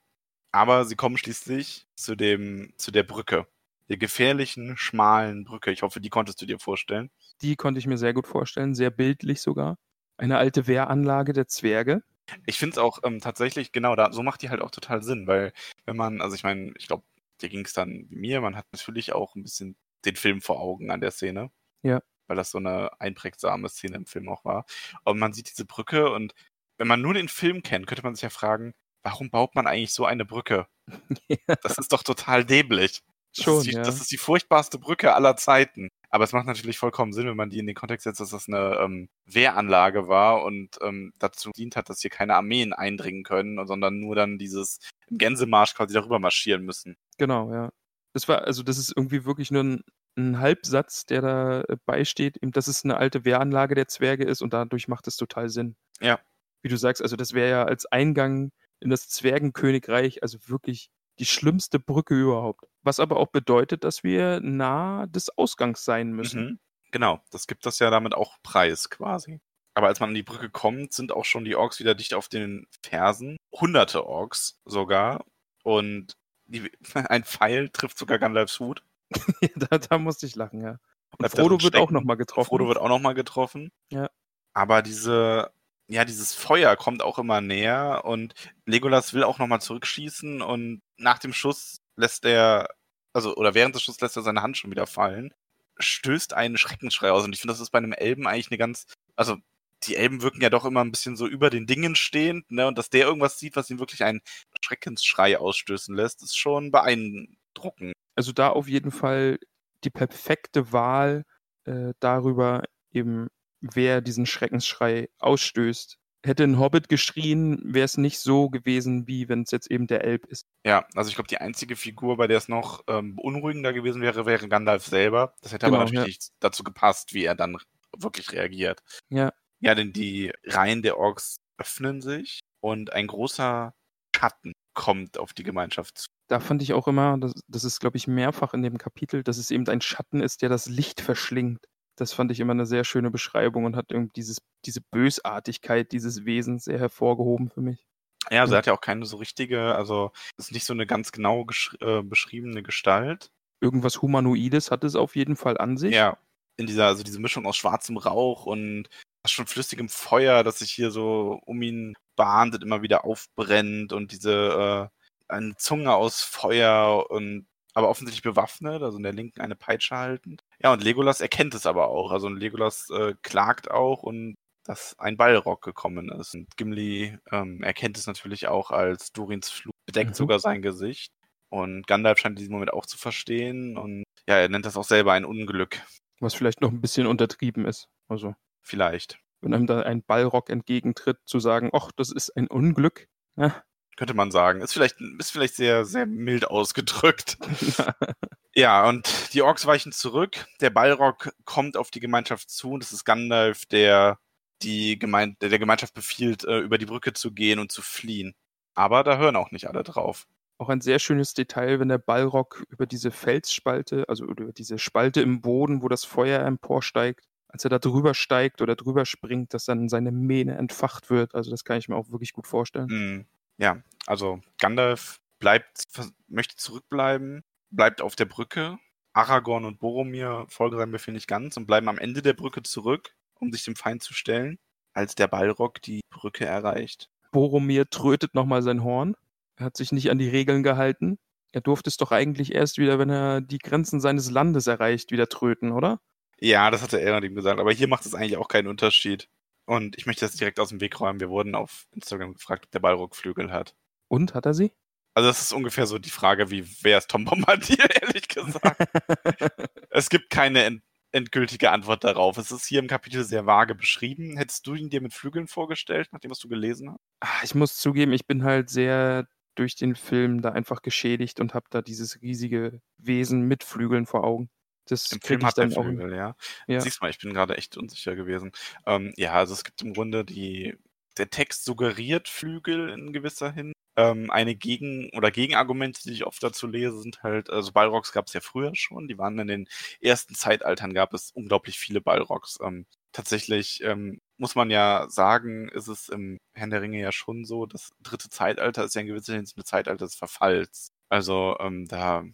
Aber sie kommen schließlich zu, dem, zu der Brücke. der gefährlichen, schmalen Brücke. Ich hoffe, die konntest du dir vorstellen. Die konnte ich mir sehr gut vorstellen, sehr bildlich sogar. Eine alte Wehranlage der Zwerge. Ich finde es auch ähm, tatsächlich, genau, da, so macht die halt auch total Sinn, weil wenn man, also ich meine, ich glaube, dir ging es dann wie mir, man hat natürlich auch ein bisschen den Film vor Augen an der Szene. Ja. Weil das so eine einprägsame Szene im Film auch war. Und man sieht diese Brücke und wenn man nur den Film kennt, könnte man sich ja fragen, warum baut man eigentlich so eine Brücke? ja. Das ist doch total dämlich. Das Schon, ist die, ja. Das ist die furchtbarste Brücke aller Zeiten. Aber es macht natürlich vollkommen Sinn, wenn man die in den Kontext setzt, dass das eine ähm, Wehranlage war und ähm, dazu dient hat, dass hier keine Armeen eindringen können, sondern nur dann dieses Gänsemarsch quasi darüber marschieren müssen. Genau, ja. Das war, also das ist irgendwie wirklich nur ein, ein Halbsatz, der da äh, beisteht, eben, dass es eine alte Wehranlage der Zwerge ist und dadurch macht es total Sinn. Ja. Wie du sagst, also das wäre ja als Eingang in das Zwergenkönigreich, also wirklich die schlimmste Brücke überhaupt. Was aber auch bedeutet, dass wir nah des Ausgangs sein müssen. Mhm. Genau, das gibt das ja damit auch Preis quasi. Aber als man an die Brücke kommt, sind auch schon die Orks wieder dicht auf den Fersen. Hunderte Orks sogar. Und die, ein Pfeil trifft sogar Gandalfs Hut. da, da musste ich lachen, ja. Und Frodo wird auch nochmal getroffen. Frodo wird auch nochmal getroffen. Ja. Aber diese, ja, dieses Feuer kommt auch immer näher und Legolas will auch nochmal zurückschießen und nach dem Schuss lässt er, also, oder während des Schusses lässt er seine Hand schon wieder fallen, stößt einen Schreckensschrei aus. Und ich finde, das ist bei einem Elben eigentlich eine ganz, also, die Elben wirken ja doch immer ein bisschen so über den Dingen stehend, ne? Und dass der irgendwas sieht, was ihn wirklich einen Schreckensschrei ausstößen lässt, ist schon beeindruckend. also da auf jeden Fall die perfekte Wahl äh, darüber, eben wer diesen Schreckensschrei ausstößt. Hätte ein Hobbit geschrien, wäre es nicht so gewesen, wie wenn es jetzt eben der Elb ist. Ja, also ich glaube, die einzige Figur, bei der es noch ähm, beunruhigender gewesen wäre, wäre Gandalf selber. Das hätte aber Genau, natürlich ja. nicht dazu gepasst, wie er dann wirklich reagiert. Ja. Ja, denn die Reihen der Orks öffnen sich und ein großer Schatten kommt auf die Gemeinschaft zu. Da fand ich auch immer, das, das ist, glaube ich, mehrfach in dem Kapitel, dass es eben ein Schatten ist, der das Licht verschlingt. Das fand ich immer eine sehr schöne Beschreibung und hat irgendwie dieses, diese Bösartigkeit dieses Wesens sehr hervorgehoben für mich. Ja, also Ja. er hat ja auch keine so richtige, also ist nicht so eine ganz genau äh, beschriebene Gestalt. Irgendwas Humanoides hat es auf jeden Fall an sich. Ja, in dieser, also diese Mischung aus schwarzem Rauch und schon flüssigem Feuer, das sich hier so um ihn bahnt und immer wieder aufbrennt und diese äh, eine Zunge aus Feuer und aber offensichtlich bewaffnet, also in der linken eine Peitsche haltend. Ja, und Legolas erkennt es aber auch. Also und Legolas äh, klagt auch und dass ein Ballrock gekommen ist. Und Gimli ähm, erkennt es natürlich auch als Durins Fluch, bedeckt Mhm. sogar sein Gesicht. Und Gandalf scheint in diesem Moment auch zu verstehen. Und ja, er nennt das auch selber ein Unglück. Was vielleicht noch ein bisschen untertrieben ist. Also, Vielleicht. wenn einem da ein Ballrock entgegentritt, zu sagen, ach, das ist ein Unglück. Ja, Könnte man sagen. Ist vielleicht, ist vielleicht sehr, sehr mild ausgedrückt. Ja, und die Orks weichen zurück. Der Balrog kommt auf die Gemeinschaft zu und es ist Gandalf, der die Gemein der, Gemeinschaft befiehlt, äh, über die Brücke zu gehen und zu fliehen. Aber da hören auch nicht alle drauf. auch ein sehr schönes Detail, wenn der Ballrock über diese Felsspalte, also über diese Spalte im Boden, wo das Feuer emporsteigt, als er da drüber steigt oder drüber springt, dass dann seine Mähne entfacht wird. Also das kann ich mir auch wirklich gut vorstellen. Hm. Ja, also Gandalf bleibt, möchte zurückbleiben, bleibt auf der Brücke. Aragorn und Boromir folgen seinem Befehl nicht ganz und bleiben am Ende der Brücke zurück, um sich dem Feind zu stellen, als der Balrog die Brücke erreicht. Boromir trötet nochmal sein Horn. Er hat sich nicht an die Regeln gehalten. Er durfte es doch eigentlich erst wieder, wenn er die Grenzen seines Landes erreicht, wieder tröten, oder? Ja, das hatte Elrond ihm gesagt, aber hier macht es eigentlich auch keinen Unterschied. Und ich möchte das direkt aus dem Weg räumen. Wir wurden auf Instagram gefragt, ob der Balrog Flügel hat. Und hat er sie? Also das ist ungefähr so die Frage, wie wer ist Tom Bombadil, ehrlich gesagt. es gibt keine end endgültige Antwort darauf. Es ist hier im Kapitel sehr vage beschrieben. Hättest du ihn dir mit Flügeln vorgestellt, nachdem was du gelesen hast? Ah, Ich muss zugeben, ich bin halt sehr durch den Film da einfach geschädigt und habe da dieses riesige Wesen mit Flügeln vor Augen. Das Im Film hat er. Flügel, ja. Ja. Siehst mal, ich bin gerade echt unsicher gewesen. Ähm, ja, also es gibt im Grunde die, der Text suggeriert Flügel in gewisser Hinsicht. Ähm, eine Gegen- oder Gegenargumente, die ich oft dazu lese, sind halt, also Balrogs gab es ja früher schon, die waren in den ersten Zeitaltern, gab es unglaublich viele Balrogs. Ähm, tatsächlich ähm, muss man ja sagen, ist es im Herrn der Ringe ja schon so, das dritte Zeitalter ist ja in gewisser Hinsicht ein Zeitalter des Verfalls. Also ähm, da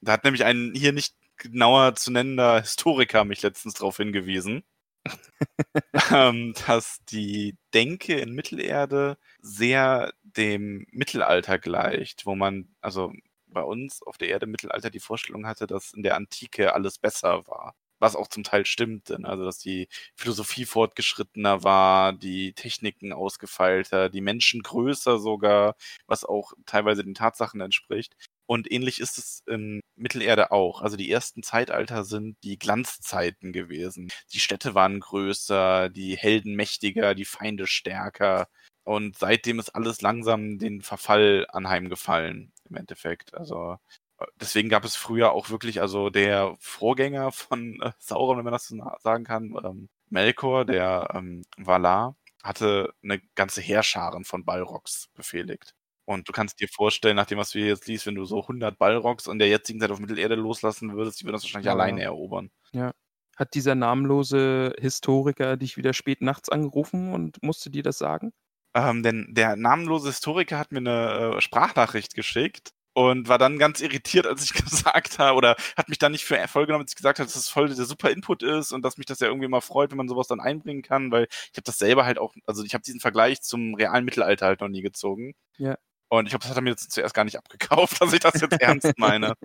Da hat nämlich ein hier nicht genauer zu nennender Historiker mich letztens darauf hingewiesen, ähm, dass die Denke in Mittelerde sehr dem Mittelalter gleicht, wo man, also bei uns auf der Erde im Mittelalter die Vorstellung hatte, dass in der Antike alles besser war. Was auch zum Teil stimmte. Ne? Also, dass die Philosophie fortgeschrittener war, die Techniken ausgefeilter, die Menschen größer sogar, was auch teilweise den Tatsachen entspricht. Und ähnlich ist es in Mittelerde auch. Also die ersten Zeitalter sind die Glanzzeiten gewesen. Die Städte waren größer, die Helden mächtiger, die Feinde stärker. Und seitdem ist alles langsam den Verfall anheimgefallen, im Endeffekt. Also äh, deswegen gab es früher auch wirklich, also der Vorgänger von äh, Sauron, wenn man das so sagen kann, ähm, Melkor, der ähm, Valar, hatte eine ganze Heerscharen von Balrogs befehligt. Und du kannst dir vorstellen, nach dem, was du jetzt liest, wenn du so 100 Balrogs in der jetzigen Zeit auf Mittelerde loslassen würdest, die würden das wahrscheinlich ja. alleine erobern. Ja. Hat dieser namenlose Historiker dich wieder spät nachts angerufen und musste dir das sagen? Ähm, denn der namenlose Historiker hat mir eine äh, Sprachnachricht geschickt und war dann ganz irritiert, als ich gesagt habe, oder hat mich dann nicht für voll genommen, als ich gesagt habe, dass das voll der super Input ist und dass mich das ja irgendwie mal freut, wenn man sowas dann einbringen kann, weil ich habe das selber halt auch, also ich habe diesen Vergleich zum realen Mittelalter halt noch nie gezogen. Ja. Und ich glaube, das hat er mir jetzt zuerst gar nicht abgekauft, dass ich das jetzt ernst meine.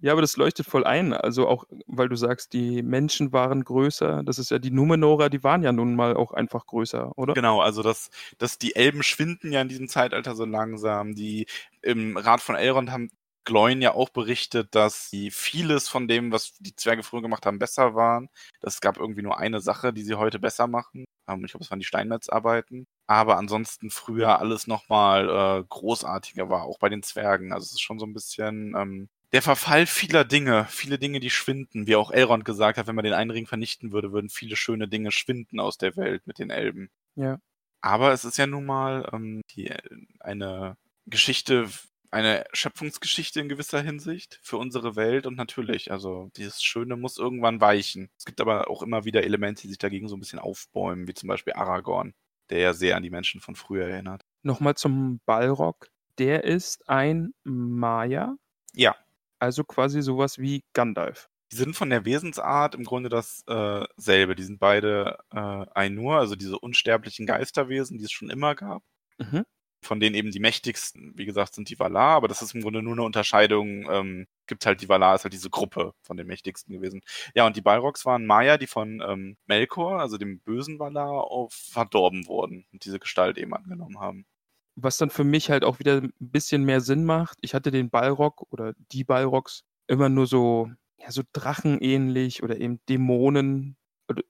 Ja, aber das leuchtet voll ein. Also auch, weil du sagst, die Menschen waren größer. Das ist ja die Numenora, die waren ja nun mal auch einfach größer, oder? Genau, also dass, dass die Elben schwinden ja in diesem Zeitalter so langsam. Die im Rat von Elrond haben Gloin ja auch berichtet, dass die vieles von dem, was die Zwerge früher gemacht haben, besser waren. Das gab irgendwie nur eine Sache, die sie heute besser machen. Ähm, ich glaube, es waren die Steinmetzarbeiten aber ansonsten früher alles nochmal äh, großartiger war, auch bei den Zwergen. Also es ist schon so ein bisschen ähm, der Verfall vieler Dinge, viele Dinge, die schwinden, wie auch Elrond gesagt hat, wenn man den einen Ring vernichten würde, würden viele schöne Dinge schwinden aus der Welt mit den Elben. Ja. Aber es ist ja nun mal ähm, die, eine Geschichte, eine Schöpfungsgeschichte in gewisser Hinsicht für unsere Welt und natürlich, also dieses Schöne muss irgendwann weichen. Es gibt aber auch immer wieder Elemente, die sich dagegen so ein bisschen aufbäumen, wie zum Beispiel Aragorn der ja sehr an die Menschen von früher erinnert. Nochmal zum Balrog. Der ist ein Maya. Ja. Also quasi sowas wie Gandalf. Die sind von der Wesensart im Grunde dasselbe. Äh, die sind beide äh, Ainur, also diese unsterblichen Geisterwesen, die es schon immer gab. Mhm von denen eben die mächtigsten, wie gesagt, sind die Valar, aber das ist im Grunde nur eine Unterscheidung. Ähm, gibt halt die Valar, ist halt diese Gruppe von den mächtigsten gewesen. Ja, und die Balrogs waren Maya, die von ähm, Melkor, also dem bösen Valar, auf verdorben wurden und diese Gestalt eben angenommen haben. Was dann für mich halt auch wieder ein bisschen mehr Sinn macht. Ich hatte den Balrog oder die Balrogs immer nur so, ja, so Drachenähnlich oder eben Dämonen,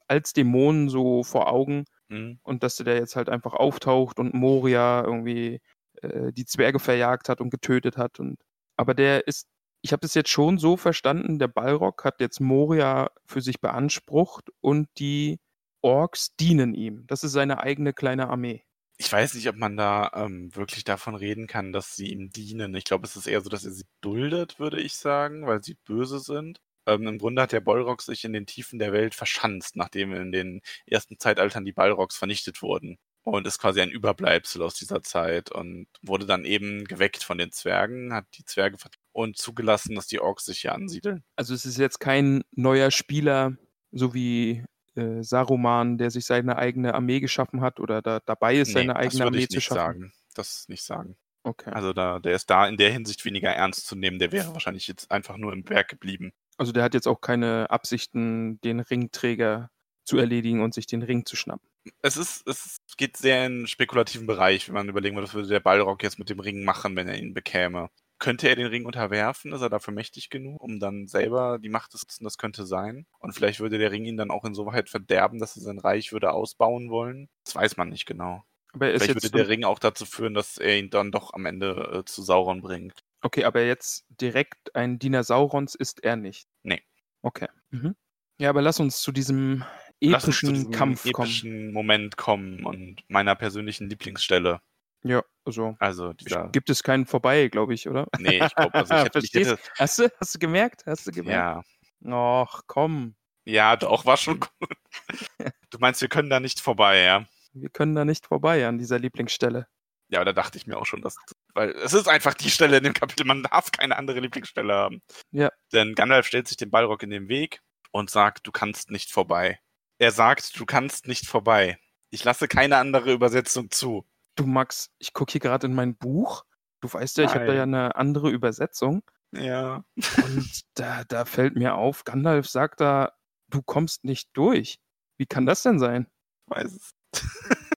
als Dämonen so vor Augen Mhm. Und dass der jetzt halt einfach auftaucht und Moria irgendwie äh, die Zwerge verjagt hat und getötet hat. Und aber der ist, ich habe das jetzt schon so verstanden, der Balrog hat jetzt Moria für sich beansprucht und die Orks dienen ihm. Das ist seine eigene kleine Armee. Ich weiß nicht, ob man da ähm, wirklich davon reden kann, dass sie ihm dienen. Ich glaube, es ist eher so, dass er sie duldet, würde ich sagen, weil sie böse sind. Ähm, Im Grunde hat der Balrog sich in den Tiefen der Welt verschanzt, nachdem in den ersten Zeitaltern die Balrogs vernichtet wurden. Und ist quasi ein Überbleibsel aus dieser Zeit und wurde dann eben geweckt von den Zwergen, hat die Zwerge und zugelassen, dass die Orks sich hier ansiedeln. Also es ist jetzt kein neuer Spieler, so wie äh, Saruman, der sich seine eigene Armee geschaffen hat oder da dabei ist, nee, seine eigene Armee zu schaffen. Sagen. Das nicht sagen. Okay. Also da, der ist da in der Hinsicht weniger ernst zu nehmen. Der wäre wahrscheinlich jetzt einfach nur im Berg geblieben. Also der hat jetzt auch keine Absichten, den Ringträger zu erledigen und sich den Ring zu schnappen. Es ist, es geht sehr in spekulativen Bereich, wenn man überlegen würde, was würde der Balrog jetzt mit dem Ring machen, wenn er ihn bekäme. Könnte er den Ring unterwerfen? Ist er dafür mächtig genug, um dann selber die Macht zu nutzen? Das könnte sein. Und vielleicht würde der Ring ihn dann auch insoweit verderben, dass er sein Reich würde ausbauen wollen. Das weiß man nicht genau. Aber vielleicht würde der Ring auch dazu führen, dass er ihn dann doch am Ende äh, zu Sauron bringt. Okay, aber jetzt direkt ein Dinosaurons ist er nicht. Nee. Okay. Mhm. Ja, aber lass uns zu diesem epischen zu Kampf epischen kommen. Moment kommen und meiner persönlichen Lieblingsstelle. Ja, also. Also dieser. Gibt es keinen vorbei, glaube ich, oder? Nee, ich glaube, also ich hätte, ich hätte, Hast du, hast du gemerkt? Hast du gemerkt? Ja. Och, komm. Ja, doch, war schon gut. du meinst, wir können da nicht vorbei, ja? Wir können da nicht vorbei an dieser Lieblingsstelle. Ja, da dachte ich mir auch schon, dass Weil es ist einfach die Stelle in dem Kapitel, man darf keine andere Lieblingsstelle haben. Ja. Denn Gandalf stellt sich dem Balrog in den Weg und sagt, du kannst nicht vorbei. Er sagt, du kannst nicht vorbei. Ich lasse keine andere Übersetzung zu. Du Max, ich gucke hier gerade in mein Buch. Du weißt ja, ich habe da Nein. ja eine andere Übersetzung. Ja. Und da, da fällt mir auf, Gandalf sagt da, du kommst nicht durch. Wie kann das denn sein? Ich weiß es.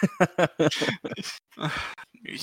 ich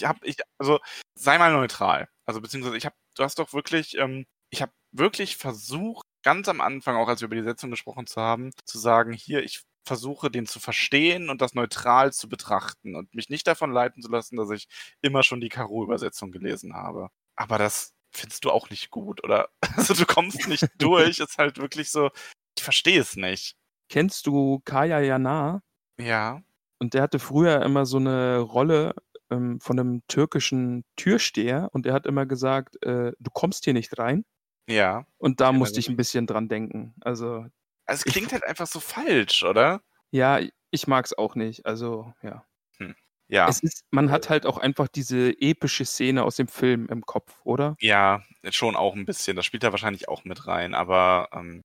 habe, ich, also sei mal neutral. Also beziehungsweise ich habe, du hast doch wirklich, ähm, ich habe wirklich versucht, ganz am Anfang, auch als wir über die Setzung gesprochen zu haben, zu sagen, hier, ich versuche den zu verstehen und das neutral zu betrachten und mich nicht davon leiten zu lassen, dass ich immer schon die Karo-Übersetzung gelesen habe. Aber das findest du auch nicht gut, oder? Also du kommst nicht durch, ist halt wirklich so, ich verstehe es nicht. Kennst du Kaya Jana? Ja. Und der hatte früher immer so eine Rolle ähm, von einem türkischen Türsteher und er hat immer gesagt, äh, du kommst hier nicht rein. Ja. Und da Ich musste ich ein bisschen dran denken. Also, Also es Ich- klingt halt einfach so falsch, oder? ja, ich mag es auch nicht. Also, ja. Ja. Es ist, man hat halt auch einfach diese epische Szene aus dem Film im Kopf, oder? Ja, schon auch ein bisschen. Das spielt da wahrscheinlich auch mit rein, aber ähm,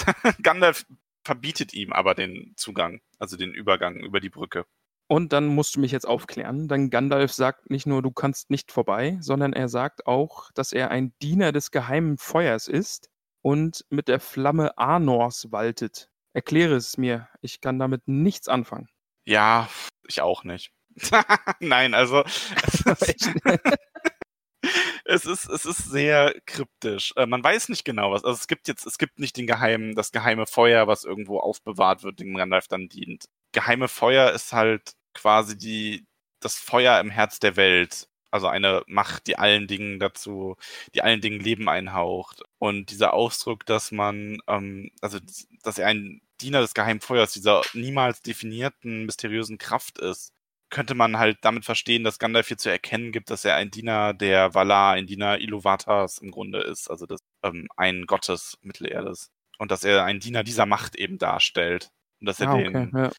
Gandalf verbietet ihm aber den Zugang, also den Übergang über die Brücke. Und dann musst du mich jetzt aufklären, denn Gandalf sagt nicht nur, du kannst nicht vorbei, sondern er sagt auch, dass er ein Diener des geheimen Feuers ist und mit der Flamme Arnors waltet. Erkläre es mir, ich kann damit nichts anfangen. Ja, ich auch nicht. Nein, also es ist, es ist, es ist sehr kryptisch. Äh, man weiß nicht genau was. Also es gibt jetzt, es gibt nicht den geheimen, das geheime Feuer, was irgendwo aufbewahrt wird, dem Gandalf dann dient. Geheime Feuer ist halt quasi die, das Feuer im Herz der Welt. Also eine Macht, die allen Dingen dazu, die allen Dingen Leben einhaucht. Und dieser Ausdruck, dass man, ähm, also dass er ein Diener des geheimen Feuers, dieser niemals definierten, mysteriösen Kraft ist, könnte man halt damit verstehen, dass Gandalf hier zu erkennen gibt, dass er ein Diener der Valar, ein Diener Iluvatars im Grunde ist, also des, ähm, ein Gottes Mittelerdes. Und dass er ein Diener dieser Macht eben darstellt. Und dass er Ah, den, okay, ja.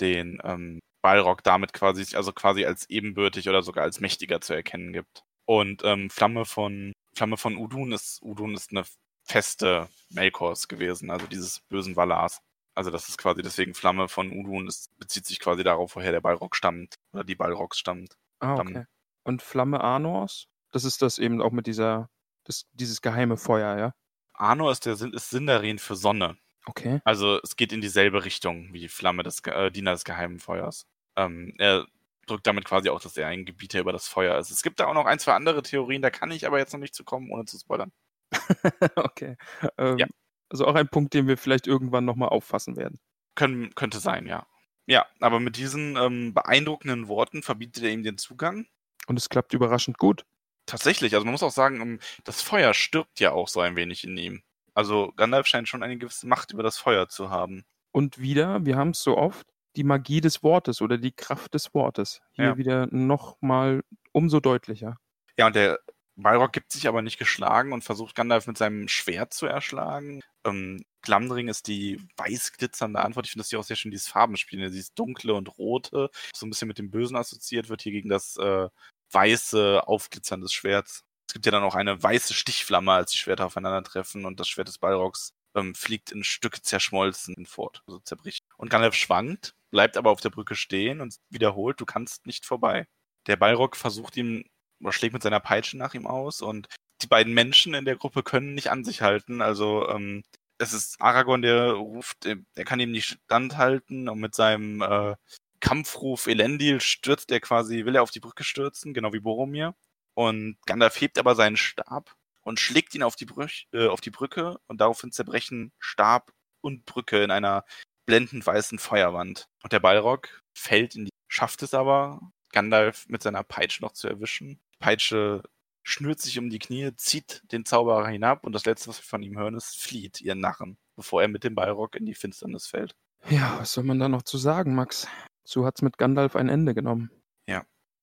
Den ähm, Balrog damit quasi, also quasi als ebenbürtig oder sogar als mächtiger zu erkennen gibt. Und ähm, Flamme von Flamme von Udun ist Udun ist eine feste Melkors gewesen, also dieses bösen Valars. Also das ist quasi deswegen Flamme von Udun, es bezieht sich quasi darauf, woher der Balrog stammt oder die Balrogs stammt. Ah, okay. Und Flamme Arnors? Das ist das eben auch mit dieser, das, dieses geheime Feuer, ja? Arnor ist der ist Sindarin für Sonne. Okay. Also es geht in dieselbe Richtung wie die Flamme des äh, Diener des geheimen Feuers. Ähm, er drückt damit quasi auch, dass er ein Gebieter über das Feuer ist. Es gibt da auch noch ein, zwei andere Theorien, da kann ich aber jetzt noch nicht zu kommen, ohne zu spoilern. okay. Ähm, Ja. Also auch ein Punkt, den wir vielleicht irgendwann nochmal auffassen werden. Können, könnte sein, ja. Ja, aber mit diesen ähm, beeindruckenden Worten verbietet er ihm den Zugang. Und es klappt überraschend gut. Tatsächlich, also man muss auch sagen, ähm, das Feuer stirbt ja auch so ein wenig in ihm. Also Gandalf scheint schon eine gewisse Macht über das Feuer zu haben. Und wieder, wir haben es so oft, die Magie des Wortes oder die Kraft des Wortes. Hier Ja. wieder nochmal umso deutlicher. Ja, und der Balrog gibt sich aber nicht geschlagen und versucht Gandalf mit seinem Schwert zu erschlagen. Ähm, Glamdring ist die weiß glitzernde Antwort. Ich finde, dass die auch sehr schön dieses Farbenspiel. Sie ist dunkle und rote, so ein bisschen mit dem Bösen assoziiert wird hier gegen das äh, weiße, aufglitzern des Schwerts. Es gibt ja dann auch eine weiße Stichflamme, als die Schwerter aufeinandertreffen und das Schwert des Balrogs ähm, fliegt in Stücke zerschmolzen fort, also zerbricht. Und Gandalf schwankt, bleibt aber auf der Brücke stehen und wiederholt, du kannst nicht vorbei. Der Balrog versucht ihm oder schlägt mit seiner Peitsche nach ihm aus und die beiden Menschen in der Gruppe können nicht an sich halten. Also ähm, es ist Aragorn, der ruft, äh, der kann ihm nicht standhalten und mit seinem äh, Kampfruf Elendil stürzt er quasi, will er auf die Brücke stürzen, genau wie Boromir. Und Gandalf hebt aber seinen Stab und schlägt ihn auf die, Brüch, äh, auf die Brücke und daraufhin zerbrechen Stab und Brücke in einer blendend weißen Feuerwand. Und der Balrog fällt in die, schafft es aber, Gandalf mit seiner Peitsche noch zu erwischen. Die Peitsche schnürt sich um die Knie, zieht den Zauberer hinab und das letzte, was wir von ihm hören, ist flieht, ihren Narren, bevor er mit dem Balrog in die Finsternis fällt. Ja, was soll man da noch zu sagen, Max? So hat's mit Gandalf ein Ende genommen.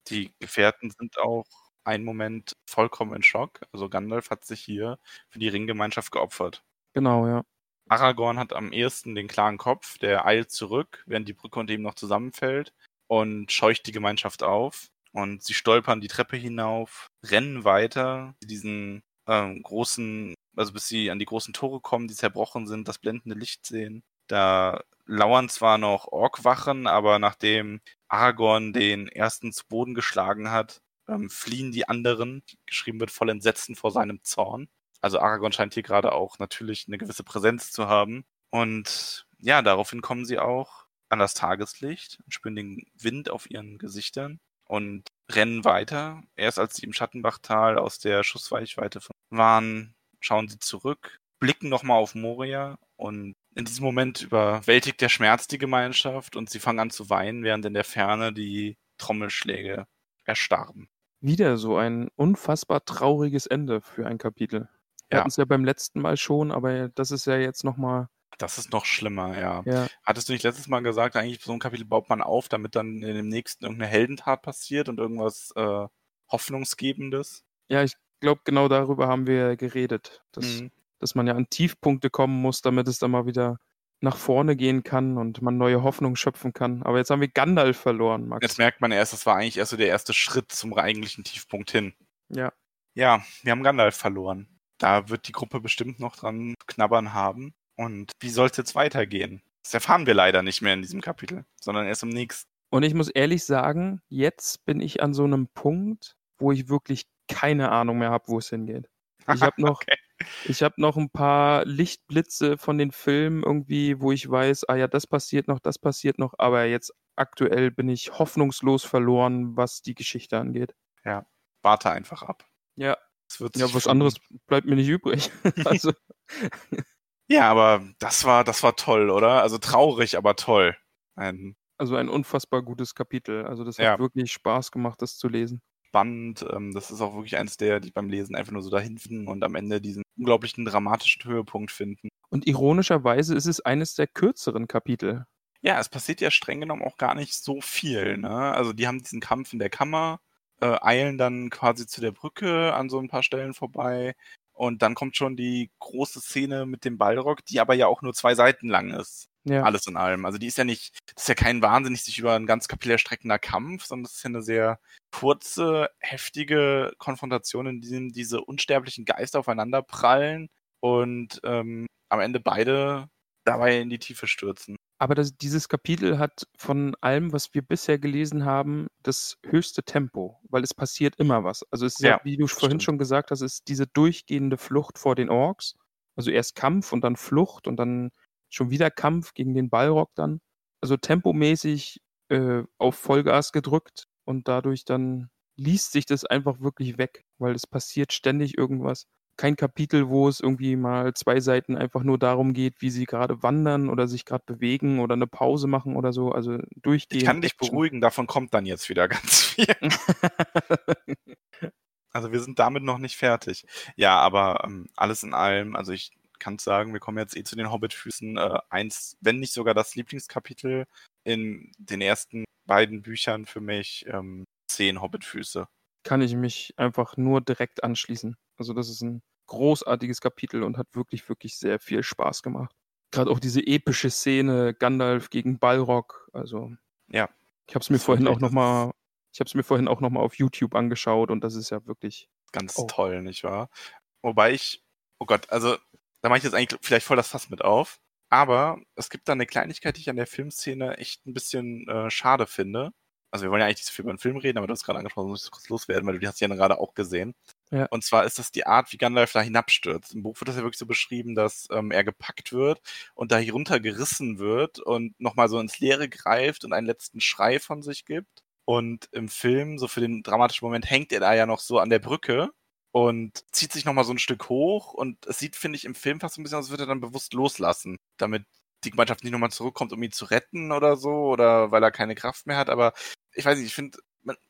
Die Gefährten sind auch einen Moment vollkommen in Schock. Also Gandalf hat sich hier für die Ringgemeinschaft geopfert. Genau, ja. Aragorn hat am ehesten den klaren Kopf, der eilt zurück, während die Brücke unter ihm noch zusammenfällt und scheucht die Gemeinschaft auf. Und sie stolpern die Treppe hinauf, rennen weiter, diesen ähm, großen, also bis sie an die großen Tore kommen, die zerbrochen sind, das blendende Licht sehen. Da lauern zwar noch Orkwachen, aber nachdem Aragorn den ersten zu Boden geschlagen hat, ähm, fliehen die anderen. Geschrieben wird voll Entsetzen vor seinem Zorn. Also Aragorn scheint hier gerade auch natürlich eine gewisse Präsenz zu haben. Und ja, daraufhin kommen sie auch an das Tageslicht und spüren den Wind auf ihren Gesichtern und rennen weiter. Erst als sie im Schattenbachtal aus der Schussweichweite waren, schauen sie zurück, blicken nochmal auf Moria und in diesem Moment überwältigt der Schmerz die Gemeinschaft und sie fangen an zu weinen, während in der Ferne die Trommelschläge erstarben. Wieder so ein unfassbar trauriges Ende für ein Kapitel. Wir Ja. hatten es ja beim letzten Mal schon, aber das ist ja jetzt nochmal. Das ist noch schlimmer, ja. Ja. Hattest du nicht letztes Mal gesagt, eigentlich so ein Kapitel baut man auf, damit dann in dem nächsten irgendeine Heldentat passiert und irgendwas äh, Hoffnungsgebendes? Ja, ich glaube, genau darüber haben wir geredet. Dass, Mhm. dass man ja an Tiefpunkte kommen muss, damit es dann mal wieder nach vorne gehen kann und man neue Hoffnung schöpfen kann. Aber jetzt haben wir Gandalf verloren, Max. Jetzt merkt man erst, das war eigentlich erst so der erste Schritt zum eigentlichen Tiefpunkt hin. Ja. Ja, wir haben Gandalf verloren. Da wird die Gruppe bestimmt noch dran knabbern haben. Und wie soll es jetzt weitergehen? Das erfahren wir leider nicht mehr in diesem Kapitel, sondern erst im nächsten. Und ich muss ehrlich sagen, jetzt bin ich an so einem Punkt, wo ich wirklich keine Ahnung mehr habe, wo es hingeht. Ich habe noch, Okay. Ich habe noch ein paar Lichtblitze von den Filmen irgendwie, wo ich weiß, ah ja, das passiert noch, das passiert noch, aber jetzt aktuell bin ich hoffnungslos verloren, was die Geschichte angeht. Warte einfach ab. Ja, ja, was anderes bleibt mir nicht übrig. also, Ja, aber das war, das war toll, oder? Also traurig, aber toll. Ein also ein unfassbar gutes Kapitel. Also das hat Ja. wirklich Spaß gemacht, das zu lesen. Spannend. Ähm, das ist auch wirklich eins der, die beim Lesen einfach nur so dahin finden und am Ende diesen unglaublichen dramatischen Höhepunkt finden. Und ironischerweise ist es eines der kürzeren Kapitel. Ja, es passiert ja streng genommen auch gar nicht so viel. Ne? Also die haben diesen Kampf in der Kammer, äh, eilen dann quasi zu der Brücke an so ein paar Stellen vorbei und dann kommt schon die große Szene mit dem Balrog, die aber ja auch nur zwei Seiten lang ist. Ja. Alles in allem. Also die ist ja nicht, das ist ja kein wahnsinnig sich über ein ganz erstreckender Kampf, sondern das ist ja eine sehr kurze, heftige Konfrontation, in dem diese unsterblichen Geister aufeinander prallen und ähm, am Ende beide dabei in die Tiefe stürzen. Aber das, dieses Kapitel hat von allem, was wir bisher gelesen haben, das höchste Tempo, weil es passiert immer was. Also es ist ja, Ja, wie du vorhin stimmt. schon gesagt hast, es ist diese durchgehende Flucht vor den Orks. Also erst Kampf und dann Flucht und dann schon wieder Kampf gegen den Balrog dann. Also tempomäßig äh, auf Vollgas gedrückt und dadurch dann liest sich das einfach wirklich weg, weil es passiert ständig irgendwas. Kein Kapitel, wo es irgendwie mal zwei Seiten einfach nur darum geht, wie sie gerade wandern oder sich gerade bewegen oder eine Pause machen oder so. Also durchgehend. Ich kann dich beruhigen, davon kommt dann jetzt wieder ganz viel. Also wir sind damit noch nicht fertig. Ja, aber ähm, alles in allem, also ich kann sagen, wir kommen jetzt eh zu den Hobbit-Füßen. Äh, eins, wenn nicht sogar das Lieblingskapitel in den ersten beiden Büchern für mich, ähm, zehn Hobbit-Füße. kann ich mich einfach nur direkt anschließen. Also das ist ein großartiges Kapitel und hat wirklich, wirklich sehr viel Spaß gemacht. Gerade auch diese epische Szene Gandalf gegen Balrog. Also Ja. ich habe es mir vorhin auch noch mal, ich habe es mir vorhin auch noch mal auf YouTube angeschaut und das ist ja wirklich. Ganz Oh. toll, nicht wahr? Wobei ich, oh Gott, also da mache ich jetzt eigentlich vielleicht voll das Fass mit auf. Aber es gibt da eine Kleinigkeit, die ich an der Filmszene echt ein bisschen äh, schade finde. Also wir wollen ja eigentlich nicht so viel über den Film reden, aber du hast gerade angesprochen, muss ich kurz loswerden, weil du die hast ja gerade auch gesehen. Ja. Und zwar ist das die Art, wie Gandalf da hinabstürzt. Im Buch wird das ja wirklich so beschrieben, dass ähm, er gepackt wird und da heruntergerissen wird und nochmal so ins Leere greift und einen letzten Schrei von sich gibt. Und im Film, so für den dramatischen Moment, hängt er da ja noch so an der Brücke und zieht sich nochmal so ein Stück hoch. Und es sieht, finde ich, im Film fast so ein bisschen aus, als würde er dann bewusst loslassen, damit die Gemeinschaft nicht nochmal zurückkommt, um ihn zu retten oder so, oder weil er keine Kraft mehr hat. Aber ich weiß nicht, ich finde,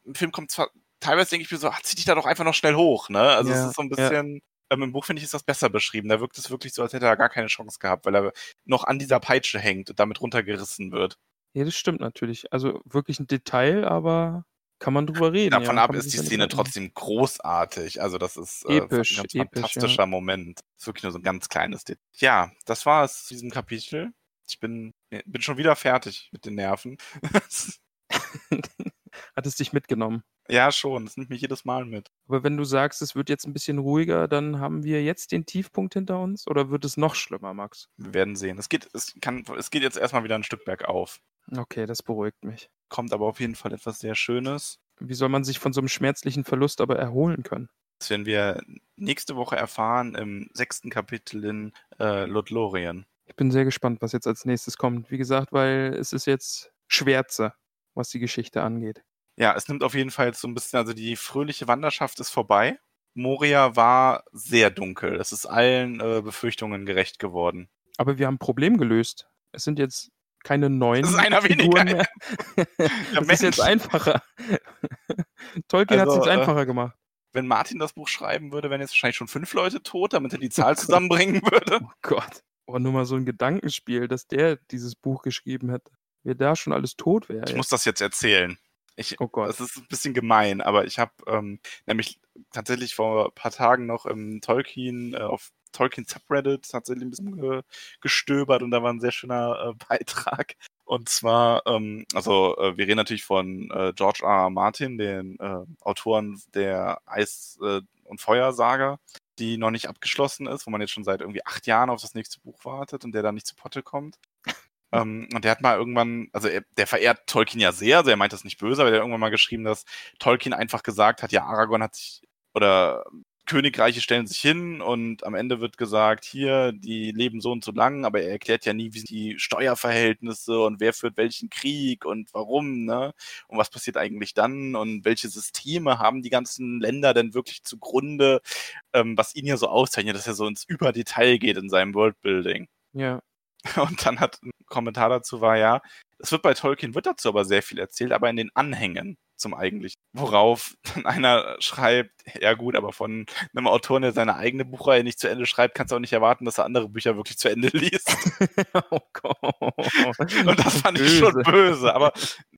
im Film kommt zwar, teilweise denke ich mir so, ach, zieh dich da doch einfach noch schnell hoch, ne? Also Ja, es ist so ein ja. bisschen, ähm, im Buch finde ich, ist das besser beschrieben. Da wirkt es wirklich so, als hätte er gar keine Chance gehabt, weil er noch an dieser Peitsche hängt und damit runtergerissen wird. Ja, das stimmt natürlich. Also wirklich ein Detail, aber kann man drüber reden. Davon ja, ab ist die ja Szene trotzdem großartig. Also das ist äh, Episch, ein ganz episch, fantastischer Moment. ist wirklich nur so ein ganz kleines Detail. Ja, das war es zu diesem Kapitel. Ich bin, bin schon wieder fertig mit den Nerven. Hat es dich mitgenommen? Ja, schon. Das nimmt mich jedes Mal mit. Aber wenn du sagst, es wird jetzt ein bisschen ruhiger, dann haben wir jetzt den Tiefpunkt hinter uns oder wird es noch schlimmer, Max? Wir werden sehen. Es geht, es kann, es geht jetzt erstmal wieder ein Stück bergauf. Okay, das beruhigt mich. Kommt aber auf jeden Fall etwas sehr Schönes. Wie soll man sich von so einem schmerzlichen Verlust aber erholen können? Das werden wir nächste Woche erfahren im sechsten Kapitel in äh, Lothlorien. Ich bin sehr gespannt, was jetzt als nächstes kommt. Wie gesagt, weil es ist jetzt Schwärze, was die Geschichte angeht. Ja, es nimmt auf jeden Fall so ein bisschen, also die fröhliche Wanderschaft ist vorbei. Moria war sehr dunkel. Es ist allen äh, Befürchtungen gerecht geworden. Aber wir haben ein Problem gelöst. Es sind jetzt keine neuen Es ist einer Figuren weniger. mehr. Das ist jetzt einfacher. Tolkien hat es Also, jetzt äh, einfacher gemacht. Wenn Martin das Buch schreiben würde, wären jetzt wahrscheinlich schon fünf Leute tot, damit er die Zahl zusammenbringen würde. Oh Gott. Aber nur mal so ein Gedankenspiel, dass der dieses Buch geschrieben hätte. Wer da schon alles tot wäre. Ich muss das jetzt erzählen. Ich, Oh Gott. Das ist ein bisschen gemein, aber ich habe ähm, nämlich tatsächlich vor ein paar Tagen noch im Tolkien, äh, auf Tolkien Subreddit tatsächlich ein bisschen ge gestöbert und da war ein sehr schöner äh, Beitrag. Und zwar, ähm, also äh, wir reden natürlich von äh, George R. R. Martin, den äh, Autoren der Eis- äh, und Feuersaga, die noch nicht abgeschlossen ist, wo man jetzt schon seit irgendwie acht Jahren auf das nächste Buch wartet und der dann nicht zu Potte kommt. Ähm, und der hat mal irgendwann, also er, der verehrt Tolkien ja sehr, also er meint das nicht böse, aber der hat irgendwann mal geschrieben, dass Tolkien einfach gesagt hat, ja, Aragorn hat sich, oder Königreiche stellen sich hin und am Ende wird gesagt, hier, die leben so und so lang, aber er erklärt ja nie, wie sind die Steuerverhältnisse und wer führt welchen Krieg und warum, ne? Und was passiert eigentlich dann und welche Systeme haben die ganzen Länder denn wirklich zugrunde, ähm, was ihn ja so auszeichnet, dass er so ins Überdetail geht in seinem Worldbuilding. Ja. Und dann hat ein Kommentar dazu war, ja, es wird bei Tolkien, wird dazu aber sehr viel erzählt, aber in den Anhängen zum eigentlichen. Worauf dann einer schreibt, ja gut, aber von einem Autor, der seine eigene Buchreihe nicht zu Ende schreibt, kannst du auch nicht erwarten, dass er andere Bücher wirklich zu Ende liest. oh Gott. Und das fand ich schon böse, aber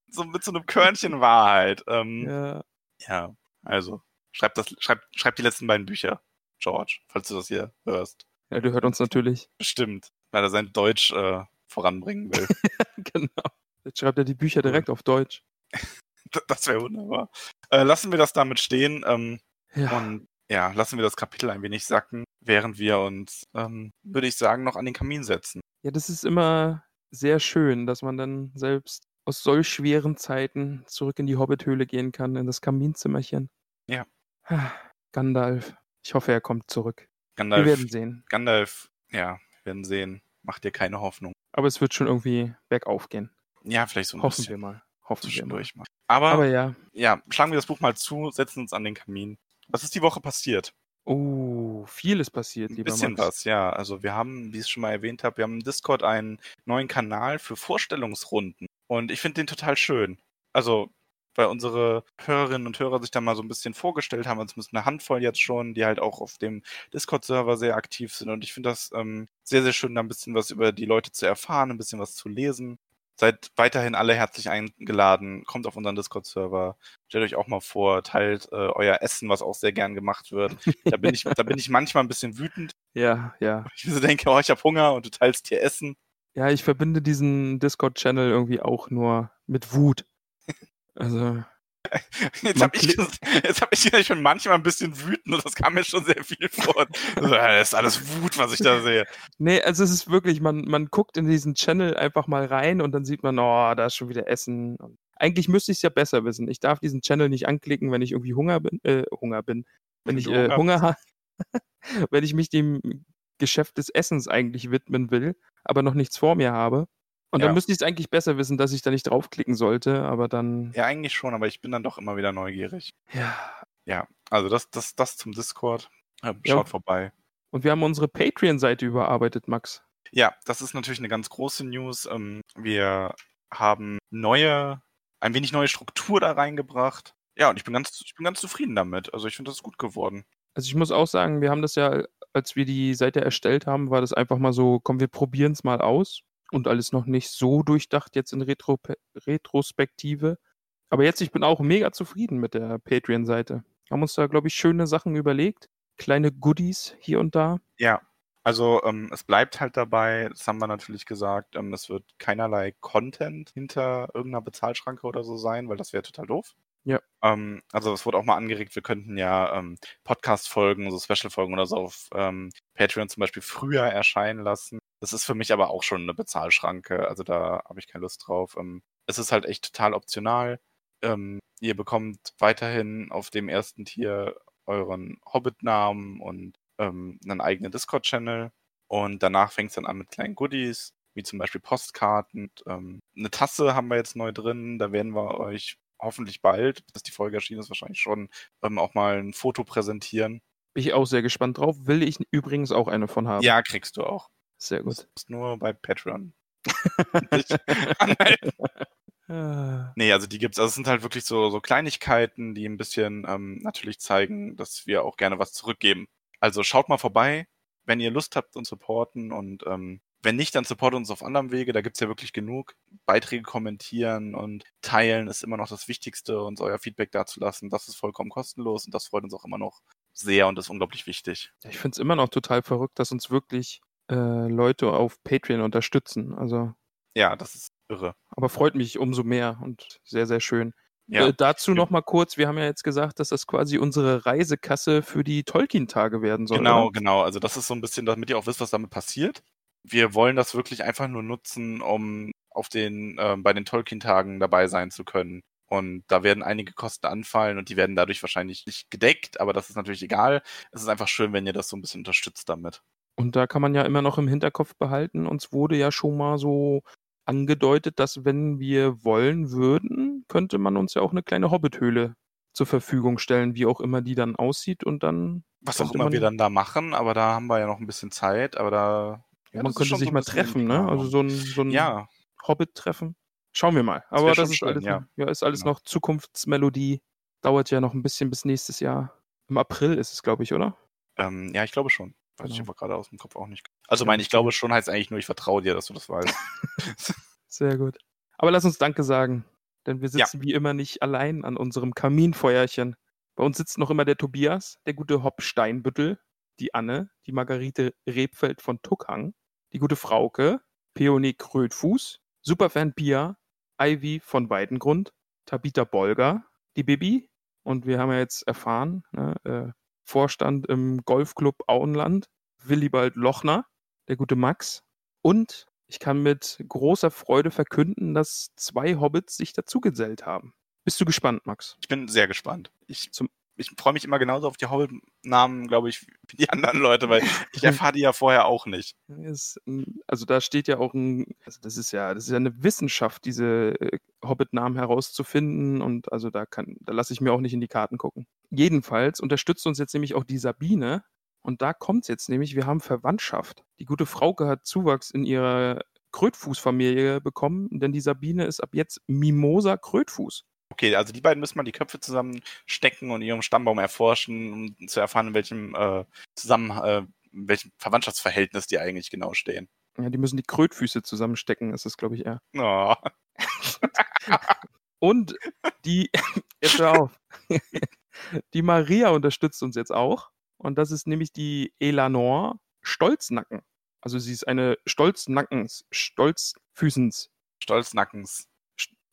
so mit so einem Körnchen Wahrheit. Ähm, ja. Ja. also schreib, das, schreib, schreib die letzten beiden Bücher, George, falls du das hier hörst. ja, du hört uns natürlich. Bestimmt, weil er sein Deutsch äh, voranbringen will. genau. Jetzt schreibt er die Bücher direkt auf Deutsch. Das wäre wunderbar. Äh, lassen wir das damit stehen ähm, Ja. und ja, lassen wir das Kapitel ein wenig sacken, während wir uns, ähm, würde ich sagen, noch an den Kamin setzen. Ja, das ist immer sehr schön, dass man dann selbst aus solch schweren Zeiten zurück in die Hobbithöhle gehen kann, in das Kaminzimmerchen. Ja. Ah, Gandalf. Ich hoffe, er kommt zurück. Gandalf, Wir werden sehen. Gandalf, ja, werden sehen. Mach dir keine Hoffnung. Aber es wird schon irgendwie bergauf gehen. Ja, vielleicht so ein Hoffen bisschen wir mal. Hoffen wir mal. mal. Aber, Aber ja. ja, schlagen wir das Buch mal zu, setzen uns an den Kamin. Was ist die Woche passiert? Oh, viel ist passiert, Ein lieber bisschen Max. was, ja. Also wir haben, wie ich es schon mal erwähnt habe, wir haben im Discord einen neuen Kanal für Vorstellungsrunden. Und ich finde den total schön. Also, weil unsere Hörerinnen und Hörer sich da mal so ein bisschen vorgestellt haben, uns eine Handvoll jetzt schon, die halt auch auf dem Discord-Server sehr aktiv sind. Und ich finde das ähm, sehr, sehr schön, da ein bisschen was über die Leute zu erfahren, ein bisschen was zu lesen. Seid weiterhin alle herzlich eingeladen, kommt auf unseren Discord-Server, stellt euch auch mal vor, teilt äh, euer Essen, was auch sehr gern gemacht wird. Da bin ich, da bin ich manchmal ein bisschen wütend, Ja, ja. ich so denke, oh, ich habe Hunger und du teilst hier Essen. Ja, ich verbinde diesen Discord-Channel irgendwie auch nur mit Wut. Also, Jetzt habe ich, jetzt hab ich schon manchmal ein bisschen wütend und das kam mir schon sehr viel vor. Also, Das ist alles Wut, was ich da sehe. nee, also es ist wirklich, man, man guckt in diesen Channel einfach mal rein und dann sieht man, oh, da ist schon wieder Essen. Eigentlich müsste ich es ja besser wissen. Ich darf diesen Channel nicht anklicken, wenn ich irgendwie Hunger bin, äh, Hunger bin. Wenn Wenn ich äh, Hunger habe, wenn ich mich dem Geschäft des Essens eigentlich widmen will, aber noch nichts vor mir habe. Und Ja. dann müsste ich es eigentlich besser wissen, dass ich da nicht draufklicken sollte, aber dann, Ja, eigentlich schon, aber ich bin dann doch immer wieder neugierig. ja. Ja, also das, das, das zum Discord. Äh, Ja. Schaut vorbei. Und wir haben unsere Patreon-Seite überarbeitet, Max. Ja, das ist natürlich eine ganz große News. Ähm, Wir haben neue, ein wenig neue Struktur da reingebracht. Ja, und ich bin ganz, ich bin ganz zufrieden damit. Also ich finde das ist gut geworden. Also ich muss auch sagen, wir haben das ja, als wir die Seite erstellt haben, war das einfach mal so, komm, wir probieren es mal aus. Und alles noch nicht so durchdacht jetzt in Retro Retrospektive. Aber jetzt, ich bin auch mega zufrieden mit der Patreon-Seite. Haben uns da, glaube ich, schöne Sachen überlegt. Kleine Goodies hier und da. Ja, Also ähm, es bleibt halt dabei, das haben wir natürlich gesagt, ähm, es wird keinerlei Content hinter irgendeiner Bezahlschranke oder so sein, weil das wäre total doof. Ja. Ähm, also es wurde auch mal angeregt, wir könnten ja ähm, Podcast-Folgen, so Special-Folgen oder so auf ähm, Patreon zum Beispiel früher erscheinen lassen. Das ist für mich aber auch schon eine Bezahlschranke, also da habe ich keine Lust drauf. Ähm, es ist halt echt total optional. Ähm, ihr bekommt weiterhin auf dem ersten Tier euren Hobbit-Namen und ähm, einen eigenen Discord-Channel. Und danach fängt es dann an mit kleinen Goodies, wie zum Beispiel Postkarten. Ähm, eine Tasse haben wir jetzt neu drin. Da werden wir euch hoffentlich bald, bis die Folge erschienen ist, wahrscheinlich schon ähm, auch mal ein Foto präsentieren. Bin ich auch sehr gespannt drauf. Will ich übrigens auch eine von haben. Ja, kriegst du auch. Sehr gut. musst nur bei Patreon. Ah, Nee, also die gibt's. Also es sind halt wirklich so, so Kleinigkeiten, die ein bisschen ähm, natürlich zeigen, dass wir auch gerne was zurückgeben. Also schaut mal vorbei, wenn ihr Lust habt uns supporten und ähm, wenn nicht, dann supportet uns auf anderem Wege. Da gibt's ja wirklich genug. Beiträge kommentieren und teilen ist immer noch das Wichtigste, uns euer Feedback dazulassen. Das ist vollkommen kostenlos und das freut uns auch immer noch sehr und ist unglaublich wichtig. Ich finde es immer noch total verrückt, dass uns wirklich äh, Leute auf Patreon unterstützen. Also, Ja, das ist irre. aber freut mich umso mehr und sehr, sehr schön. Ja. Äh, dazu noch mal kurz, wir haben ja jetzt gesagt, dass das quasi unsere Reisekasse für die Tolkien-Tage werden soll. Genau, Oder? genau. Also das ist so ein bisschen, damit ihr auch wisst, was damit passiert. Wir wollen das wirklich einfach nur nutzen, um auf den, ähm, bei den Tolkien-Tagen dabei sein zu können. Und da werden einige Kosten anfallen und die werden dadurch wahrscheinlich nicht gedeckt, aber das ist natürlich egal. Es ist einfach schön, wenn ihr das so ein bisschen unterstützt damit. Und da kann man ja immer noch im Hinterkopf behalten, uns wurde ja schon mal so angedeutet, dass wenn wir wollen würden, könnte man uns ja auch eine kleine Hobbithöhle zur Verfügung stellen, wie auch immer die dann aussieht und dann Was auch immer wir dann da machen, aber da haben wir ja noch ein bisschen Zeit, aber da. Ja, das man könnte sich so mal treffen, ne? Also so ein, so ein Ja, Hobbit-Treffen. Schauen wir mal. Das Aber das schon ist schön, alles, ja. ja, ist alles Genau. noch Zukunftsmelodie. Dauert ja noch ein bisschen bis nächstes Jahr. Im April ist es, glaube ich, oder? ähm, ja, ich glaube schon. Weiß ich Genau. aber gerade aus dem Kopf auch nicht. Also Ja, mein, ich glaube schon heißt eigentlich nur, ich vertraue dir, dass du das weißt. Sehr gut. Aber lass uns Danke sagen, denn wir Ja. sitzen wie immer nicht allein an unserem Kaminfeuerchen. Bei uns sitzt noch immer der Tobias, der gute Hopp Steinbüttel, die Anne, die Margarete Rebfeld von Tuckhang, die gute Frauke, Peony Krötfuß, Superfan Pia, Ivy von Weidengrund, Tabitha Bolger, die Bibi und wir haben ja jetzt erfahren, ne, äh, Vorstand im Golfclub Auenland, Willibald Lochner, der gute Max und ich kann mit großer Freude verkünden, dass zwei Hobbits sich dazugesellt haben. Bist du gespannt, Max? Ich bin sehr gespannt. Ich, Zum- ich freue mich immer genauso auf die Hobbit-Namen, glaube ich, wie die anderen Leute, weil ich erfahre die ja vorher auch nicht. Ein- also da steht ja auch ein, also das ist ja, das ist ja eine Wissenschaft, diese äh, Hobbit-Namen herauszufinden und also da kann, da lasse ich mir auch nicht in die Karten gucken. Jedenfalls unterstützt uns jetzt nämlich auch die Sabine und da kommt es jetzt nämlich, wir haben Verwandtschaft. Die gute Frauke hat Zuwachs in ihrer Krötfuß-Familie bekommen, denn die Sabine ist ab jetzt Mimosa Krötfuß. Okay, also die beiden müssen mal die Köpfe zusammenstecken und ihrem Stammbaum erforschen, um zu erfahren, in welchem äh, zusammen, äh, welchem Verwandtschaftsverhältnis die eigentlich genau stehen. Ja, die müssen die Krötfüße zusammenstecken, ist es, glaube ich, eher. Oh. Und die, jetzt hör auf, die Maria unterstützt uns jetzt auch. Und das ist nämlich die Elanor Stolznacken. Also sie ist eine Stolznackens, Stolzfüßens, Stolznackens.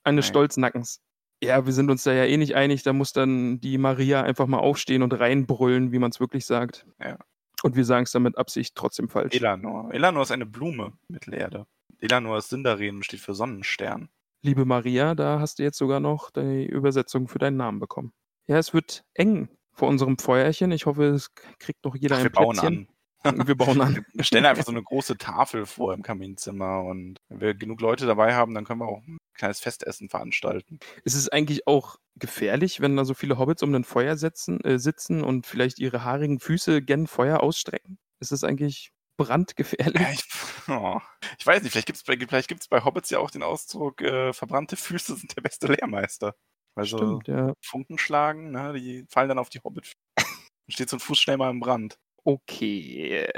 eine Nee. Stolznackens. Ja, wir sind uns da ja eh nicht einig. Da muss dann die Maria einfach mal aufstehen und reinbrüllen, wie man es wirklich sagt. Ja. Und wir sagen es dann mit Absicht trotzdem falsch. Elanor. Elanor ist eine Blume, Mittelerde. Elanor ist Sindarin und steht für Sonnenstern. Liebe Maria, da hast du jetzt sogar noch die Übersetzung für deinen Namen bekommen. Ja, es wird eng vor unserem Feuerchen. Ich hoffe, es kriegt noch jeder Ach, ein wir bauen Plätzchen. an. Wir bauen an. Wir stellen einfach so eine große Tafel vor im Kaminzimmer und wenn wir genug Leute dabei haben, dann können wir auch ein kleines Festessen veranstalten. Ist es eigentlich auch gefährlich, wenn da so viele Hobbits um ein Feuer setzen, äh, sitzen und vielleicht ihre haarigen Füße gen Feuer ausstrecken? Ist es eigentlich brandgefährlich? Ja, ich, oh, ich weiß nicht, vielleicht gibt es bei, vielleicht gibt's bei Hobbits ja auch den Ausdruck, äh, verbrannte Füße sind der beste Lehrmeister. Also Stimmt, ja. Funken schlagen, ne, die fallen dann auf die Hobbit. Dann steht so ein Fuß schnell mal im Brand. Okay.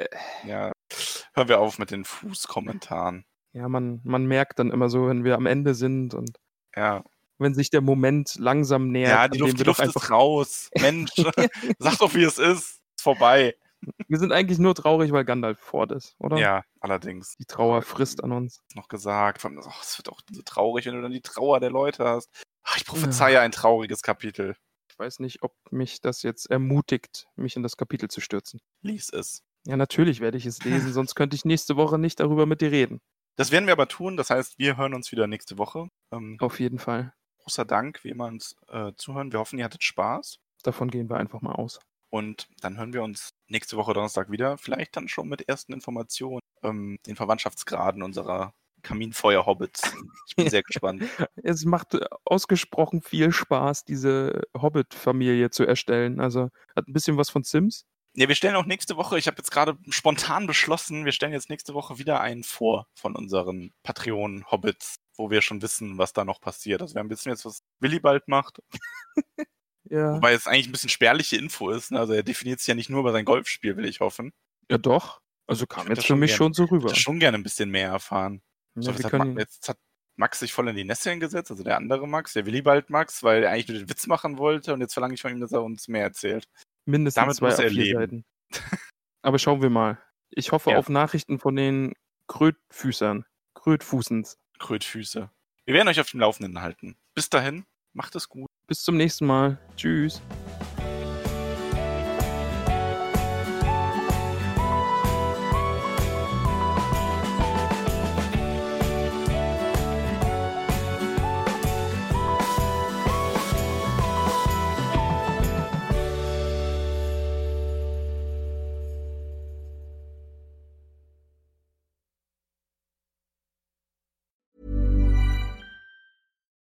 Ja, hören wir auf mit den Fußkommentaren. Ja, man, man merkt dann immer so, wenn wir am Ende sind und Ja, wenn sich der Moment langsam nähert, ja die dem Luft, die wir doch Luft ist raus. Mensch, sag doch, wie es ist. Ist vorbei. Wir sind eigentlich nur traurig, weil Gandalf fort ist, oder? Ja, allerdings. Die Trauer frisst an uns. Noch gesagt. Oh, Es wird auch so traurig, wenn du dann die Trauer der Leute hast. Ach, ich prophezeie ein trauriges Kapitel. Ich weiß nicht, ob mich das jetzt ermutigt, mich in das Kapitel zu stürzen. Lies es. Ja, natürlich werde ich es lesen, sonst könnte ich nächste Woche nicht darüber mit dir reden. Das werden wir aber tun. Das heißt, wir hören uns wieder nächste Woche. Ähm, Auf jeden Fall. großer Dank, wie immer uns äh, zuhören. Wir hoffen, ihr hattet Spaß. Davon gehen wir einfach mal aus. Und dann hören wir uns nächste Woche Donnerstag wieder. Vielleicht dann schon mit ersten Informationen, ähm, den Verwandtschaftsgraden unserer Kaminfeuer-Hobbits. Ich bin sehr gespannt. Es macht äh, ausgesprochen viel Spaß, diese Hobbit-Familie zu erstellen. Also hat ein bisschen was von Sims. Ja, wir stellen auch nächste Woche, ich habe jetzt gerade spontan beschlossen, wir stellen jetzt nächste Woche wieder einen vor von unseren Patreon-Hobbits, wo wir schon wissen, was da noch passiert. Also wir haben ein bisschen jetzt, was Willibald macht, Ja. wobei es eigentlich ein bisschen spärliche Info ist. Ne? Also er definiert sich ja nicht nur über sein Golfspiel, will ich hoffen. ja, doch. Also kam Ich jetzt für mich gern- schon so Ich rüber. würde schon gerne ein bisschen mehr erfahren. So, Ja, jetzt, wir hat können, Ma- jetzt hat Max sich voll in die Nesseln gesetzt, also der andere Max, der Willibald Max, weil er eigentlich nur den Witz machen wollte und jetzt verlange ich von ihm, dass er uns mehr erzählt. mindestens damit zwei muss er A4 leben. Seiten. Aber schauen wir mal. Ich hoffe Ja. auf Nachrichten von den Krötfüßern. Krötfußens. Krötfüße. Wir werden euch auf dem Laufenden halten. Bis dahin, macht es gut. Bis zum nächsten Mal. Tschüss.